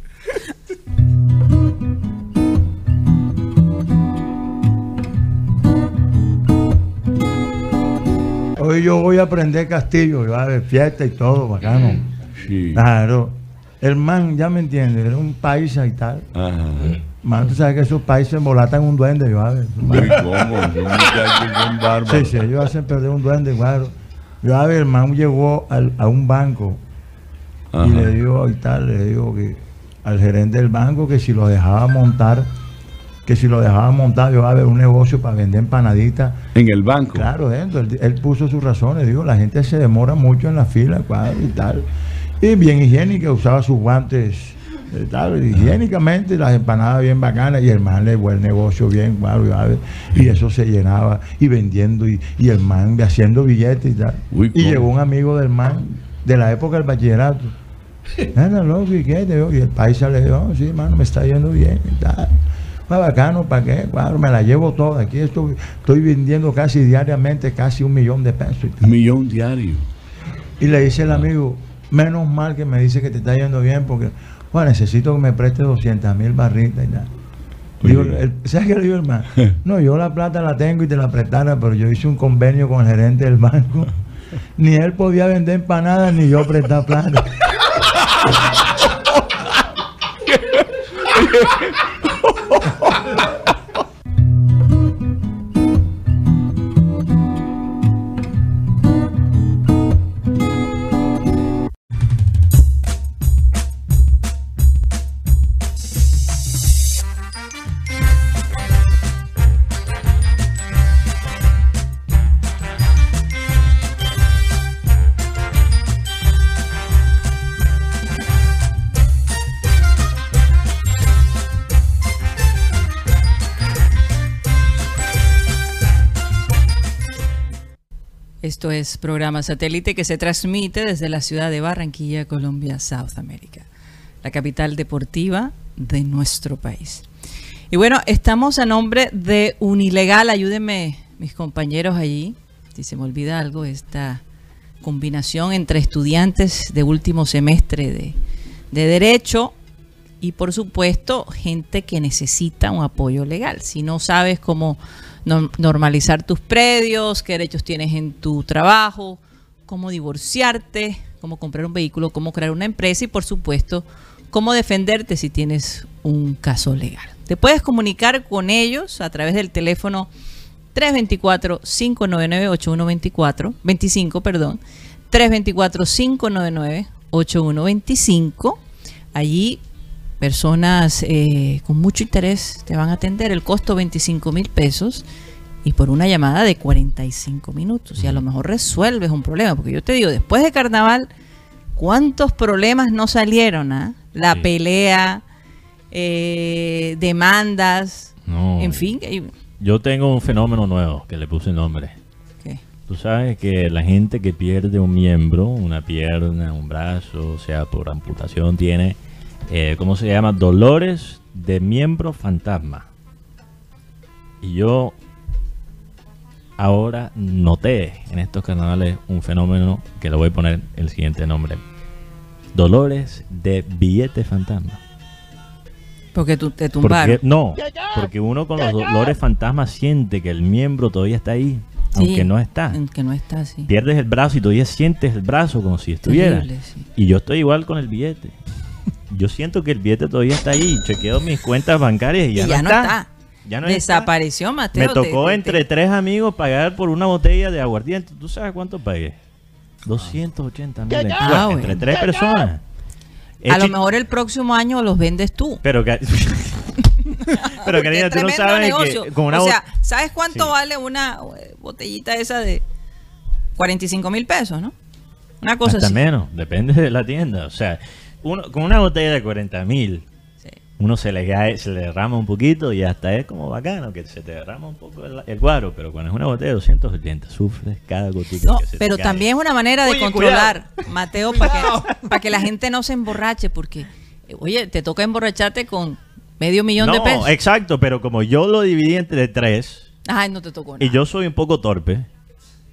Speaker 7: Hoy yo voy a aprender castillo, y va a haber fiesta y todo, bacano.
Speaker 8: Sí.
Speaker 7: Claro. El man, ya me entiendes, era un paisa y tal.
Speaker 8: Ajá.
Speaker 7: Man, tú sabes que esos países embolatan un duende, yo a ver.
Speaker 8: Pero ¿y cómo?
Speaker 7: Sí, sí, ellos hacen perder un duende, claro. Yo a ver, el man llegó al- a un banco
Speaker 8: Ajá.
Speaker 7: y le dijo y tal, le dijo que al gerente del banco que si lo dejaba montar, que si lo dejaba montar, yo a ver un negocio para vender empanaditas.
Speaker 8: En el banco.
Speaker 7: Claro, dentro, él, él puso sus razones, dijo, la gente se demora mucho en la fila, cuadro y tal. Y bien higiénica, usaba sus guantes, eh, tal, higiénicamente, las empanadas bien bacanas, y el man le el negocio bien, claro, y, eso se llenaba, y vendiendo, y, y el man haciendo billetes y tal.
Speaker 8: Uy,
Speaker 7: y llegó un amigo del man, de la época del bachillerato, loco, ¿y qué? Y el paisa le dijo, "Oh, sí, mano, me está yendo bien y tal. Bacano, ¿para qué? Claro, me la llevo toda. Aquí estoy, estoy vendiendo casi diariamente casi un millón de pesos. y tal.
Speaker 8: Un millón diario.
Speaker 7: Y le dice el amigo, menos mal que me dice que te está yendo bien porque, bueno, necesito que me preste 200 mil barritas y tal. Digo, el- ¿Sabes qué le digo, hermano? No, yo la plata la tengo y te la prestara, pero yo hice un convenio con el gerente del banco. Ni él podía vender empanadas ni yo prestar plata.
Speaker 2: Esto es programa satélite que se transmite desde la ciudad de Barranquilla, Colombia, South America, la capital deportiva de nuestro país. Y bueno, estamos a nombre de Unilegal. Ayúdenme, mis compañeros allí, si se me olvida algo, esta combinación entre estudiantes de último semestre de, de Derecho y, por supuesto, gente que necesita un apoyo legal. Si no sabes cómo no- normalizar tus predios, qué derechos tienes en tu trabajo, cómo divorciarte, cómo comprar un vehículo, cómo crear una empresa y, por supuesto, cómo defenderte si tienes un caso legal. Te puedes comunicar con ellos a través del teléfono 324-599-8124, 25, perdón, 324-599-8125. Allí personas eh, con mucho interés te van a atender. El costo 25 mil pesos y por una llamada de 45 minutos. Y a lo mejor resuelves un problema. Porque yo te digo, después de carnaval, ¿cuántos problemas no salieron? ah? La
Speaker 3: Sí.
Speaker 2: pelea, eh, demandas,
Speaker 3: No.
Speaker 2: en fin.
Speaker 3: Yo tengo un fenómeno nuevo que le puse nombre.
Speaker 2: ¿qué?
Speaker 3: Tú sabes que la gente que pierde un miembro, una pierna, un brazo, o sea, por amputación, tiene, eh, ¿cómo se llama? Dolores de miembro fantasma. Y yo ahora noté en estos carnavales un fenómeno que le voy a poner el siguiente nombre. Dolores de billete fantasma.
Speaker 2: Porque tú te
Speaker 3: Porque,
Speaker 2: tumbaron.
Speaker 3: no, porque uno con los dolores fantasmas siente que el miembro todavía está ahí,
Speaker 2: Sí,
Speaker 3: aunque no está.
Speaker 2: no está.
Speaker 3: Pierdes el brazo y todavía sientes el brazo como si estuviera.
Speaker 2: Terrible, sí.
Speaker 3: Y yo estoy igual con el billete. Yo siento que el billete todavía está ahí. Chequeo mis cuentas bancarias y ya,
Speaker 2: Y ya no está.
Speaker 3: Ya no está.
Speaker 2: Desapareció, Mateo.
Speaker 3: Me tocó
Speaker 2: te-
Speaker 3: entre
Speaker 2: te-
Speaker 3: tres amigos pagar por una botella de aguardiente. ¿Tú sabes cuánto pagué? 280 mil
Speaker 2: Ah,
Speaker 3: entre
Speaker 2: bueno.
Speaker 3: tres personas.
Speaker 2: A lo mejor el próximo año los vendes tú.
Speaker 3: Pero, que- pero Karina, tú no
Speaker 2: Tremendo
Speaker 3: sabes
Speaker 2: negocio.
Speaker 3: que con una
Speaker 2: o sea, ¿sabes cuánto
Speaker 3: Sí.
Speaker 2: vale una eh, botellita esa de 45 mil pesos, no? Una cosa
Speaker 3: Hasta
Speaker 2: así.
Speaker 3: menos, depende de la tienda. O sea, uno, con una botella de 40 mil,
Speaker 2: Sí.
Speaker 3: uno se le cae, se le derrama un poquito y hasta es como bacano que se te derrama un poco el, el guaro, pero cuando es una botella de 280, sufres cada gotita
Speaker 2: No,
Speaker 3: que se te
Speaker 2: pero
Speaker 3: cae.
Speaker 2: también es una manera de
Speaker 3: Oye,
Speaker 2: controlar, Mateo, para que, para que la gente no se emborrache, porque, eh, oye, te toca emborracharte con medio millón de
Speaker 3: No,
Speaker 2: pesos.
Speaker 3: exacto, pero como yo lo dividí entre tres
Speaker 2: Ay, no te tocó nada.
Speaker 3: y yo soy un poco torpe,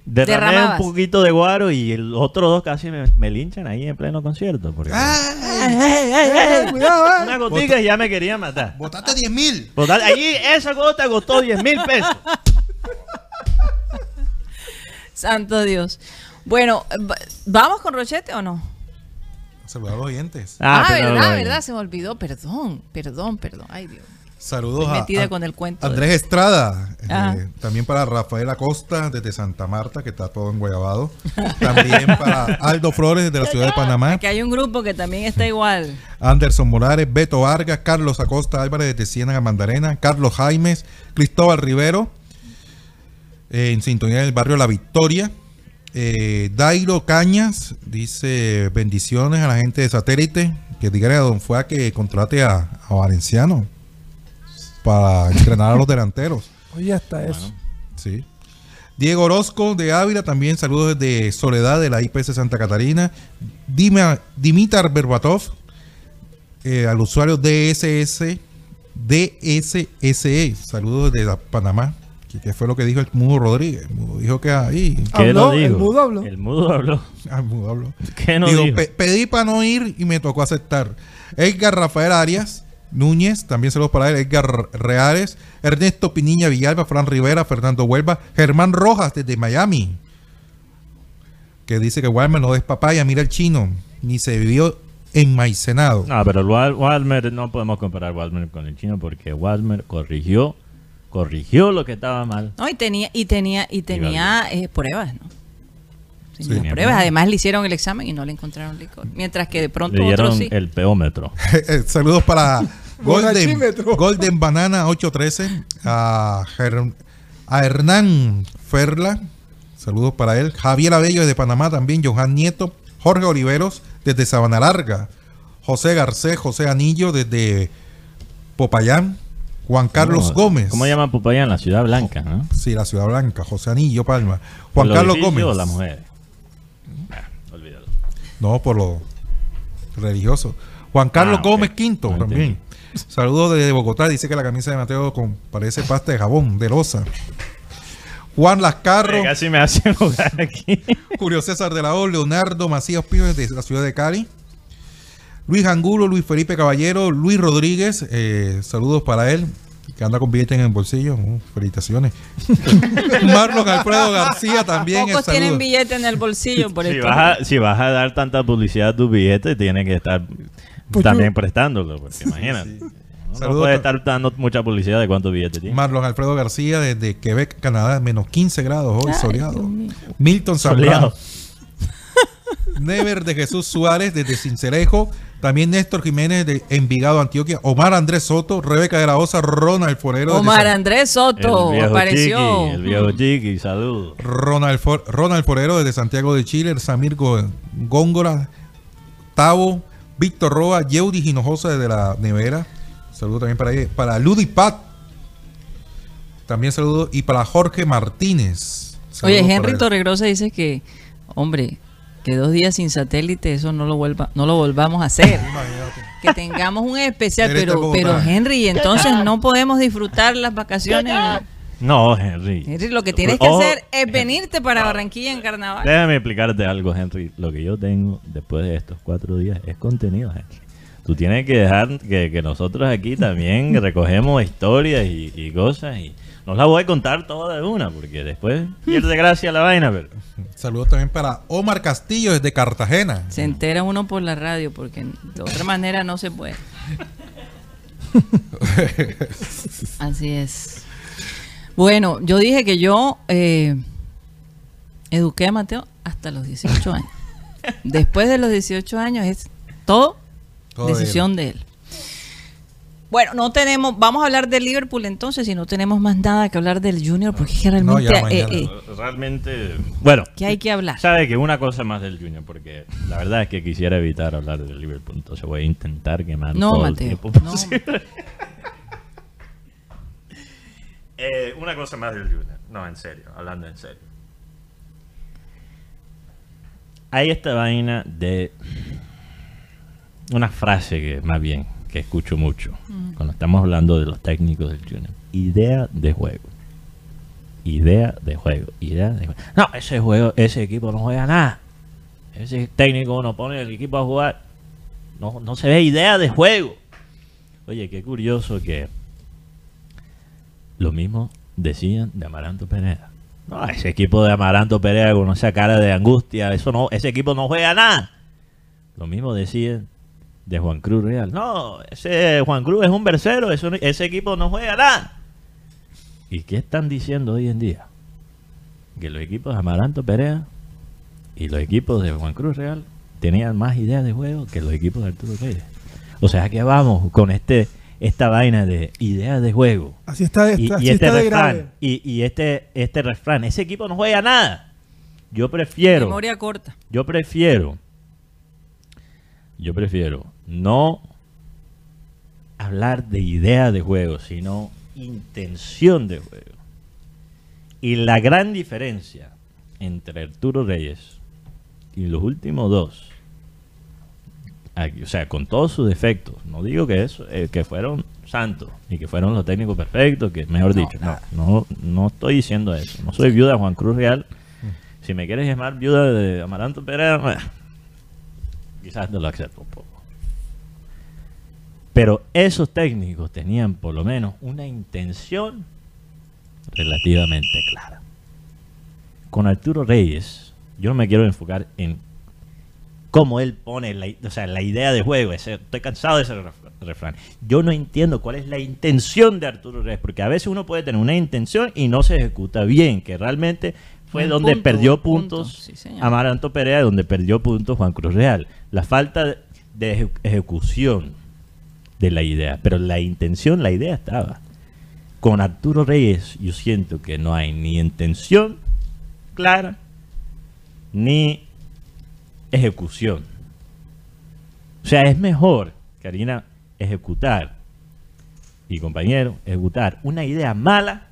Speaker 3: derramé
Speaker 2: Derramabas.
Speaker 3: un poquito de guaro y los otros dos casi me, me linchan ahí en pleno concierto. Porque
Speaker 5: ¡Ey, cuidado, eh!
Speaker 3: una gotica y ya me quería matar.
Speaker 4: Botaste 10 mil.
Speaker 3: Total, allí esa gota costó 10 mil pesos.
Speaker 2: Santo Dios. Bueno, va- ¿vamos con Rochete o no?
Speaker 4: Saludar a los oyentes.
Speaker 2: Ah,
Speaker 3: pero
Speaker 2: verdad, verdad, se me olvidó. Perdón, perdón, perdón. Ay, Dios.
Speaker 4: Saludos
Speaker 2: Estoy
Speaker 4: a,
Speaker 2: metida
Speaker 4: a-
Speaker 2: con el cuento
Speaker 4: Andrés
Speaker 2: de-
Speaker 4: Estrada. eh, también para Rafael Acosta desde Santa Marta, que está todo en Guayabado. También para Aldo Flores desde la ciudad de Panamá.
Speaker 2: Aquí hay un grupo que también está igual.
Speaker 4: Anderson Morales, Beto Vargas, Carlos Acosta Álvarez desde Ciénaga Mandarena, Carlos Jaimes, Cristóbal Rivero, eh, en sintonía del barrio La Victoria. Eh, Dairo Cañas dice bendiciones a la gente de satélite. Que diga a Don Fua que contrate a, a Valenciano para entrenar a los delanteros.
Speaker 5: Oye, hasta eso.
Speaker 4: Sí. Diego Orozco de Ávila, también saludos desde Soledad de la IPS Santa Catarina. Dima, Dimitar Berbatov, eh, al usuario DSS, DSSE, saludos desde Panamá. ¿Qué- ¿Qué fue lo que dijo el Mudo Rodríguez? El Mudo dijo que ahí.
Speaker 3: ¿Qué
Speaker 5: Habló,
Speaker 3: lo digo?
Speaker 5: el mudo habló.
Speaker 3: El mudo habló.
Speaker 4: Ah, el Mudo habló.
Speaker 3: ¿Qué no
Speaker 4: Digo,
Speaker 3: dijo?
Speaker 4: "Pe- pedí para no ir y me tocó aceptar. Edgar Rafael Arias Núñez, también saludos para él. Edgar Reales, Ernesto Piniña Villalba, Fran Rivera, Fernando Huelva, Germán Rojas desde Miami, que dice que Walmer no es papaya, mira el chino, ni se vivió enmaicenado.
Speaker 3: No, pero Walmer, no podemos comparar Walmer con el chino porque Walmer corrigió, corrigió lo que estaba mal.
Speaker 2: No, y tenía, y tenía, y tenía eh, pruebas, ¿no? Tenía
Speaker 3: Sí.
Speaker 2: pruebas. Además le hicieron el examen y no le encontraron licor. Mientras que de pronto
Speaker 3: Le dieron
Speaker 2: otros sí.
Speaker 3: el peómetro.
Speaker 4: Saludos para Golden, Banana 813, a, Hernán Ferla, saludos para él, Javier Abello desde Panamá también, Johan Nieto, Jorge Oliveros desde Sabana Larga, José Garcés, José Anillo desde Popayán, Juan Carlos
Speaker 3: ¿Cómo-
Speaker 4: Gómez.
Speaker 3: ¿Cómo llaman Popayán? La Ciudad Blanca, ¿no?
Speaker 4: Sí, la Ciudad Blanca, José Anillo Palma. Juan
Speaker 3: ¿Los
Speaker 4: Carlos Gómez.
Speaker 3: o las mujeres? Ah.
Speaker 4: No, por lo religioso. Juan Carlos
Speaker 3: Ah.
Speaker 4: Gómez Quinto
Speaker 3: No
Speaker 4: también. Saludos desde Bogotá. Dice que la camisa de Mateo con, parece pasta de jabón, de losa. Juan Lascarro,
Speaker 3: Casi me jugar aquí.
Speaker 4: Julio César de la O, Leonardo Macías Pío desde la ciudad de Cali. Luis Angulo, Luis Felipe Caballero, Luis Rodríguez, eh, saludos para él, que anda con billetes en el bolsillo. Uh, felicitaciones. Marlon Alfredo García también.
Speaker 2: Pocos
Speaker 4: el
Speaker 2: tienen
Speaker 4: saludo.
Speaker 2: billete en el bolsillo por
Speaker 3: si,
Speaker 2: esto.
Speaker 3: vas a, si vas a dar tanta publicidad a tus billetes, tienes que estar
Speaker 5: Pues
Speaker 3: también
Speaker 5: yo-
Speaker 3: prestándolo, porque imagínate. No
Speaker 4: Saludos
Speaker 3: puede estar dando mucha publicidad de cuántos billetes tiene.
Speaker 4: Marlon Alfredo García desde Quebec, Canadá, menos 15 grados hoy,
Speaker 2: Ay,
Speaker 4: soleado. Milton Zambrano.
Speaker 3: Soleado.
Speaker 4: Never de Jesús Suárez desde Cincelejo. También Néstor Jiménez de Envigado, Antioquia. Omar Andrés Soto, Rebeca de la Osa, Ronald Forero. desde
Speaker 2: Omar
Speaker 4: San-
Speaker 2: Andrés Soto
Speaker 3: el viejo
Speaker 2: apareció.
Speaker 3: Chiqui, el viejo Chiqui, saludos.
Speaker 4: Ronald, For- Ronald Forero desde Santiago de Chile. Samir Go- Góngora, Tavo, Víctor Roa, Yeudi Hinojosa desde la Nevera. Saludo también para, ella. para Ludi Pat. También saludo. Y para Jorge Martínez.
Speaker 2: Oye,
Speaker 4: Saludos
Speaker 2: Henry. Torregrosa dice que, hombre, que dos días sin satélite, eso no lo vuelva, no lo volvamos a hacer. que tengamos un especial, pero, pero Henry, entonces no podemos disfrutar las vacaciones.
Speaker 3: No, Henry.
Speaker 2: Henry, lo que tienes que
Speaker 3: Ojo,
Speaker 2: hacer es venirte para Barranquilla en carnaval.
Speaker 3: Déjame explicarte algo, Henry. Lo que yo tengo después de estos cuatro días es contenido, Henry. Tú tienes que dejar que, que nosotros aquí también recogemos historias y, y cosas y no las voy a contar todas de una porque después pierde gracia la vaina, pero...
Speaker 4: Saludos también para Omar Castillo desde Cartagena.
Speaker 2: Se entera uno por la radio porque de otra manera no se puede. Así es. Bueno, yo dije que yo eh, eduqué a Mateo hasta los 18 años. Después de los 18 años es todo,
Speaker 4: Todo de
Speaker 2: decisión de él. Bueno, no tenemos, vamos a hablar del Liverpool entonces, si no tenemos más nada que hablar del Junior, porque es que
Speaker 4: No,
Speaker 2: realmente,
Speaker 4: ya
Speaker 2: eh,
Speaker 4: mañana.
Speaker 2: eh,
Speaker 3: Realmente, bueno,
Speaker 2: ¿qué hay que hablar?
Speaker 3: sabe que una cosa más del Junior porque la verdad es que quisiera evitar hablar del Liverpool, entonces voy a intentar quemar
Speaker 2: No,
Speaker 3: todo el
Speaker 2: Mateo,
Speaker 3: tiempo
Speaker 2: no.
Speaker 3: posible. Eh, una cosa más del Junior. No, en serio, hablando en serio. Hay esta vaina de una frase que más bien que escucho mucho cuando estamos hablando de los técnicos del Junior. Idea de juego. Idea de juego. Idea de juego. No, ese juego, ese equipo no juega nada. Ese técnico no pone el equipo a jugar. No, no se ve idea de juego. Oye, qué curioso que lo mismo decían de Amaranto Pereira. No, ese equipo de Amaranto Pereira con esa cara de angustia, eso no, ese equipo no juega nada. Lo mismo decían de Juan Cruz Real. No, ese Juan Cruz es un versero, eso ese equipo no juega nada. ¿Y qué están diciendo hoy en día? Que los equipos de Amaranto Perea y los equipos de Juan Cruz Real tenían más ideas de juego que los equipos de Arturo Reyes. O sea que vamos con este esta vaina de ideas de juego.
Speaker 5: Así está,
Speaker 3: Y,
Speaker 5: está-
Speaker 3: y
Speaker 5: así
Speaker 3: este
Speaker 5: está de
Speaker 3: refrán,
Speaker 5: grave.
Speaker 3: y, y este, este refrán, ese equipo no juega nada. Yo prefiero,
Speaker 2: Memoria corta.
Speaker 3: yo prefiero, yo prefiero no hablar de idea de juego, sino intención de juego. Y la gran diferencia entre Arturo Reyes y los últimos dos, aquí, o sea, con todos sus defectos, no digo que eso, eh, que fueron santos y que fueron los técnicos perfectos, que mejor dicho, no, no, no estoy diciendo eso. No soy viuda de Juan Cruz Real. Si me quieres llamar viuda de Amaranto Pereira, quizás te lo acepto un poco. Pero esos técnicos tenían por lo menos una intención relativamente clara. Con Arturo Reyes, yo no me quiero enfocar en cómo él pone la, o sea, la idea de juego. ese- estoy cansado de ese ref- refrán. Yo no entiendo cuál es la intención de Arturo Reyes, porque a veces uno puede tener una intención y no se ejecuta bien, que realmente fue
Speaker 2: Un
Speaker 3: donde
Speaker 2: punto,
Speaker 3: perdió
Speaker 2: un punto,
Speaker 3: puntos
Speaker 2: sí.
Speaker 3: Amaranto Perea, donde perdió puntos Juan Cruz Real. La falta de- de eje- ejecución de la idea, pero la intención, la idea estaba. Con Arturo Reyes yo siento que no hay ni intención clara ni ejecución. O sea, es mejor, Karina, ejecutar y compañero, ejecutar una idea mala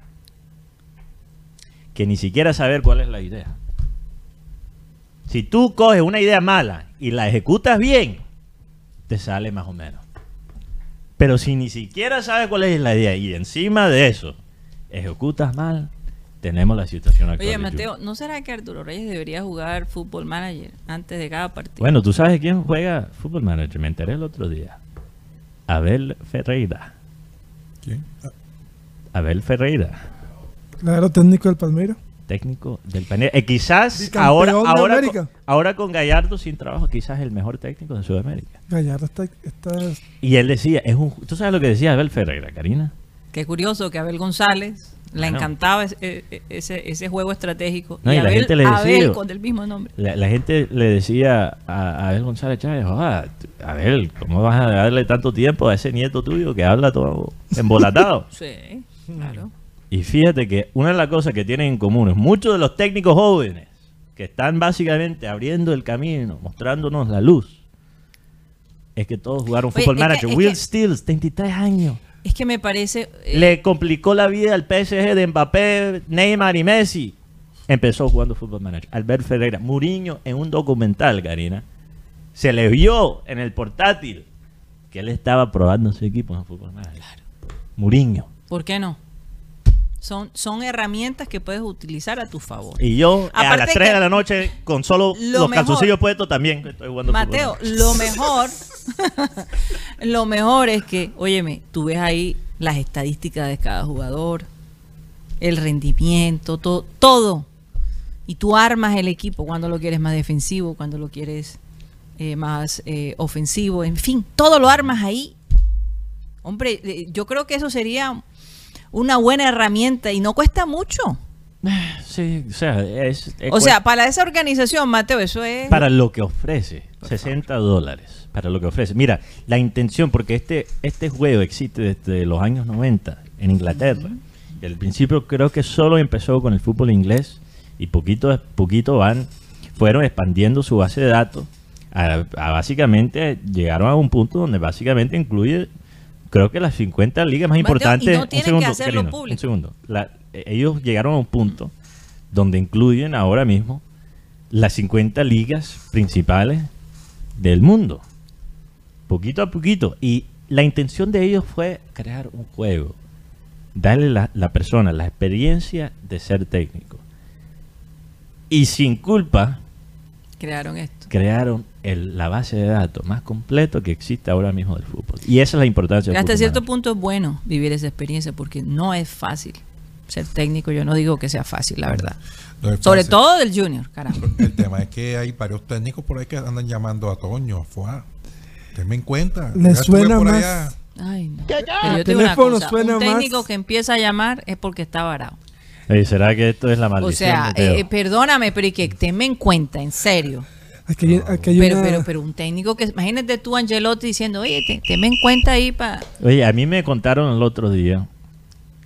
Speaker 3: que ni siquiera saber cuál es la idea. Si tú coges una idea mala y la ejecutas bien, te sale más o menos. Pero si ni siquiera sabes cuál es la idea y encima de eso ejecutas mal, tenemos la situación actual.
Speaker 2: Oye, Mateo. ¿no será que Arturo Reyes debería jugar fútbol manager antes de cada partido?
Speaker 3: Bueno, ¿tú sabes quién juega Fútbol Manager? Me enteré el otro día. Abel Ferreira.
Speaker 4: ¿Quién?
Speaker 3: Abel Ferreira,
Speaker 5: Claro, técnico del Palmeiras.
Speaker 3: Técnico del panel. Eh, quizás ahora,
Speaker 5: de
Speaker 3: ahora, con, ahora con Gallardo sin trabajo, quizás el mejor técnico de Sudamérica.
Speaker 5: Gallardo está, está
Speaker 3: Y él decía, es un, ¿tú sabes lo que decía Abel Ferreira, Karina?
Speaker 2: Qué curioso que Abel González le
Speaker 3: Bueno.
Speaker 2: encantaba ese, e- ese, ese juego estratégico.
Speaker 3: No, y la
Speaker 2: Abel,
Speaker 3: gente le decía-
Speaker 2: Abel con el mismo nombre.
Speaker 3: La, la gente le decía a, a Abel González Chávez, "Joda, tú- Abel, ¿cómo vas a darle tanto tiempo a ese nieto tuyo que habla todo embolatado?
Speaker 2: Sí, claro.
Speaker 3: Y fíjate que una de las cosas que tienen en común es muchos de los técnicos jóvenes que están básicamente abriendo el camino, mostrándonos la luz, es que todos jugaron
Speaker 2: Oye,
Speaker 3: fútbol
Speaker 2: que-
Speaker 3: manager. Will
Speaker 2: que-
Speaker 3: Steels, 33 años.
Speaker 2: Es que me parece... eh,
Speaker 3: Le complicó la vida al PSG de Mbappé, Neymar y Messi. Empezó jugando fútbol manager. Albert Ferreira, Muriño en un documental, Karina, se le vio en el portátil que él estaba probando su equipo en fútbol manager. Muriño.
Speaker 2: ¿Por qué no? Son, son herramientas que puedes utilizar a tu favor.
Speaker 3: Y yo a las 3
Speaker 2: que
Speaker 3: de la noche con solo
Speaker 2: lo
Speaker 3: los
Speaker 2: mejor-
Speaker 3: calzoncillos puestos también estoy jugando
Speaker 2: Mateo, lo mejor, lo mejor es que, óyeme, tú ves ahí las estadísticas de cada jugador, el rendimiento, todo, todo. Y tú armas el equipo cuando lo quieres más defensivo, cuando lo quieres eh, más eh, ofensivo, en fin, todo lo armas ahí. Hombre, eh, yo creo que eso sería una buena herramienta y no cuesta mucho.
Speaker 3: Sí, o sea, es, es
Speaker 2: O sea, para esa organización, Mateo, eso es...
Speaker 3: para lo que ofrece, 60 dólares, para lo que ofrece. Mira, la intención, porque este, este juego existe desde los años 90 en Inglaterra. Y al principio creo que solo empezó con el fútbol inglés y poquito a poquito van, fueron expandiendo su base de datos. A, a básicamente llegaron a un punto donde básicamente incluye, creo que las 50 ligas más
Speaker 2: Mateo,
Speaker 3: importantes.
Speaker 2: no
Speaker 3: un
Speaker 2: tienen que
Speaker 3: segundo,
Speaker 2: hacerlo público.
Speaker 3: Un segundo. La- eh, ellos llegaron a un punto donde incluyen ahora mismo las 50 ligas principales del mundo. Poquito a poquito. Y la intención de ellos fue crear un juego. Darle la, la persona la experiencia de ser técnico. Y sin culpa
Speaker 2: Crearon esto.
Speaker 3: crearon el- la base de datos más completo que existe ahora mismo del fútbol. Y esa es la importancia del
Speaker 2: Hasta
Speaker 3: fútbol
Speaker 2: cierto
Speaker 3: manager.
Speaker 2: punto es bueno vivir esa experiencia porque no es fácil ser técnico. Yo no digo que sea fácil, la verdad.
Speaker 4: no
Speaker 2: Sobre
Speaker 4: fácil.
Speaker 2: todo del junior, caramba.
Speaker 4: El tema es que hay varios técnicos por ahí que andan llamando a Toño, a Fuá. Tenme en cuenta. Estuve
Speaker 5: suena
Speaker 4: por
Speaker 5: más-
Speaker 4: allá.
Speaker 2: Ay, no. Pero yo te digo una
Speaker 5: teléfono
Speaker 2: cosa,
Speaker 5: suena
Speaker 2: un técnico
Speaker 5: más-
Speaker 2: que empieza a llamar es porque está varado.
Speaker 3: ¿Será que esto es la
Speaker 2: O
Speaker 3: maldición?
Speaker 2: sea,
Speaker 3: de Teo?
Speaker 2: eh, perdóname, pero y que tenme en cuenta, en serio.
Speaker 5: Aquí hay, aquí hay
Speaker 2: Pero,
Speaker 5: una-
Speaker 2: pero, pero un técnico que, imagínate tú, Angelotti, diciendo, oye, te, tenme en cuenta ahí para...
Speaker 3: Oye, a mí me contaron el otro día.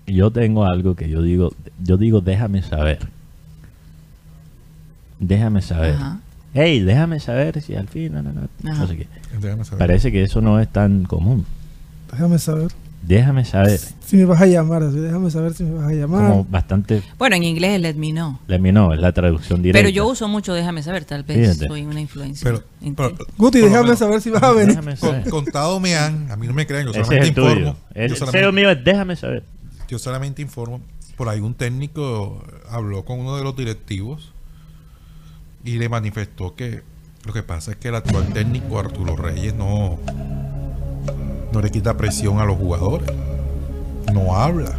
Speaker 3: y Yo tengo algo que yo digo, yo digo, déjame saber. Déjame saber.
Speaker 2: Ajá.
Speaker 3: Hey, déjame saber si al fin, no, no, no, sé qué.
Speaker 4: Déjame saber.
Speaker 3: Parece que eso no es tan común.
Speaker 5: Déjame saber.
Speaker 3: Déjame saber.
Speaker 5: Si me vas a llamar, así, déjame saber si me vas a llamar.
Speaker 3: Como bastante.
Speaker 2: Bueno, en inglés es let me know.
Speaker 3: Let me know, es la traducción directa.
Speaker 2: Pero yo uso mucho déjame saber, tal vez
Speaker 3: Fíjate.
Speaker 2: soy una influencia.
Speaker 4: Pero, pero-
Speaker 2: ti.
Speaker 5: Guti, déjame
Speaker 4: menos,
Speaker 5: saber si vas a venir.
Speaker 3: Déjame
Speaker 4: con-
Speaker 3: saber.
Speaker 4: contado me han, a mí no me crean, yo
Speaker 3: Ese es
Speaker 4: solamente
Speaker 3: el tuyo.
Speaker 4: informo.
Speaker 3: El
Speaker 4: yo, solamente,
Speaker 3: mío es déjame saber.
Speaker 4: yo solamente informo. Por ahí un técnico habló con uno de los directivos y le manifestó que lo que pasa es que el actual técnico Arturo Reyes no, no le quita presión a los jugadores. No habla.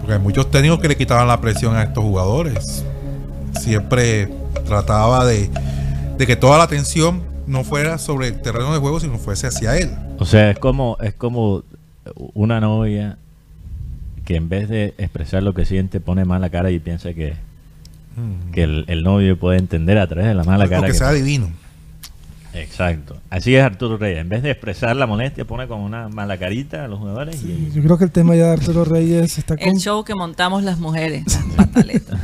Speaker 4: Porque hay muchos técnicos que le quitaban la presión a estos jugadores. Siempre trataba de, de que toda la atención no fuera sobre el terreno de juego, sino fuese hacia él.
Speaker 3: O sea, es como, es como una novia que en vez de expresar lo que siente pone mala cara y piensa que, que el, el novio puede entender a través de la mala cara.
Speaker 4: Aunque
Speaker 3: que
Speaker 4: sea divino.
Speaker 3: Exacto. Así es Arturo Reyes. En vez de expresar la molestia, pone como una mala carita a los jugadores. y-
Speaker 5: Yo creo que el tema ya de Arturo Reyes está con...
Speaker 2: El show que montamos las mujeres, las pataletas.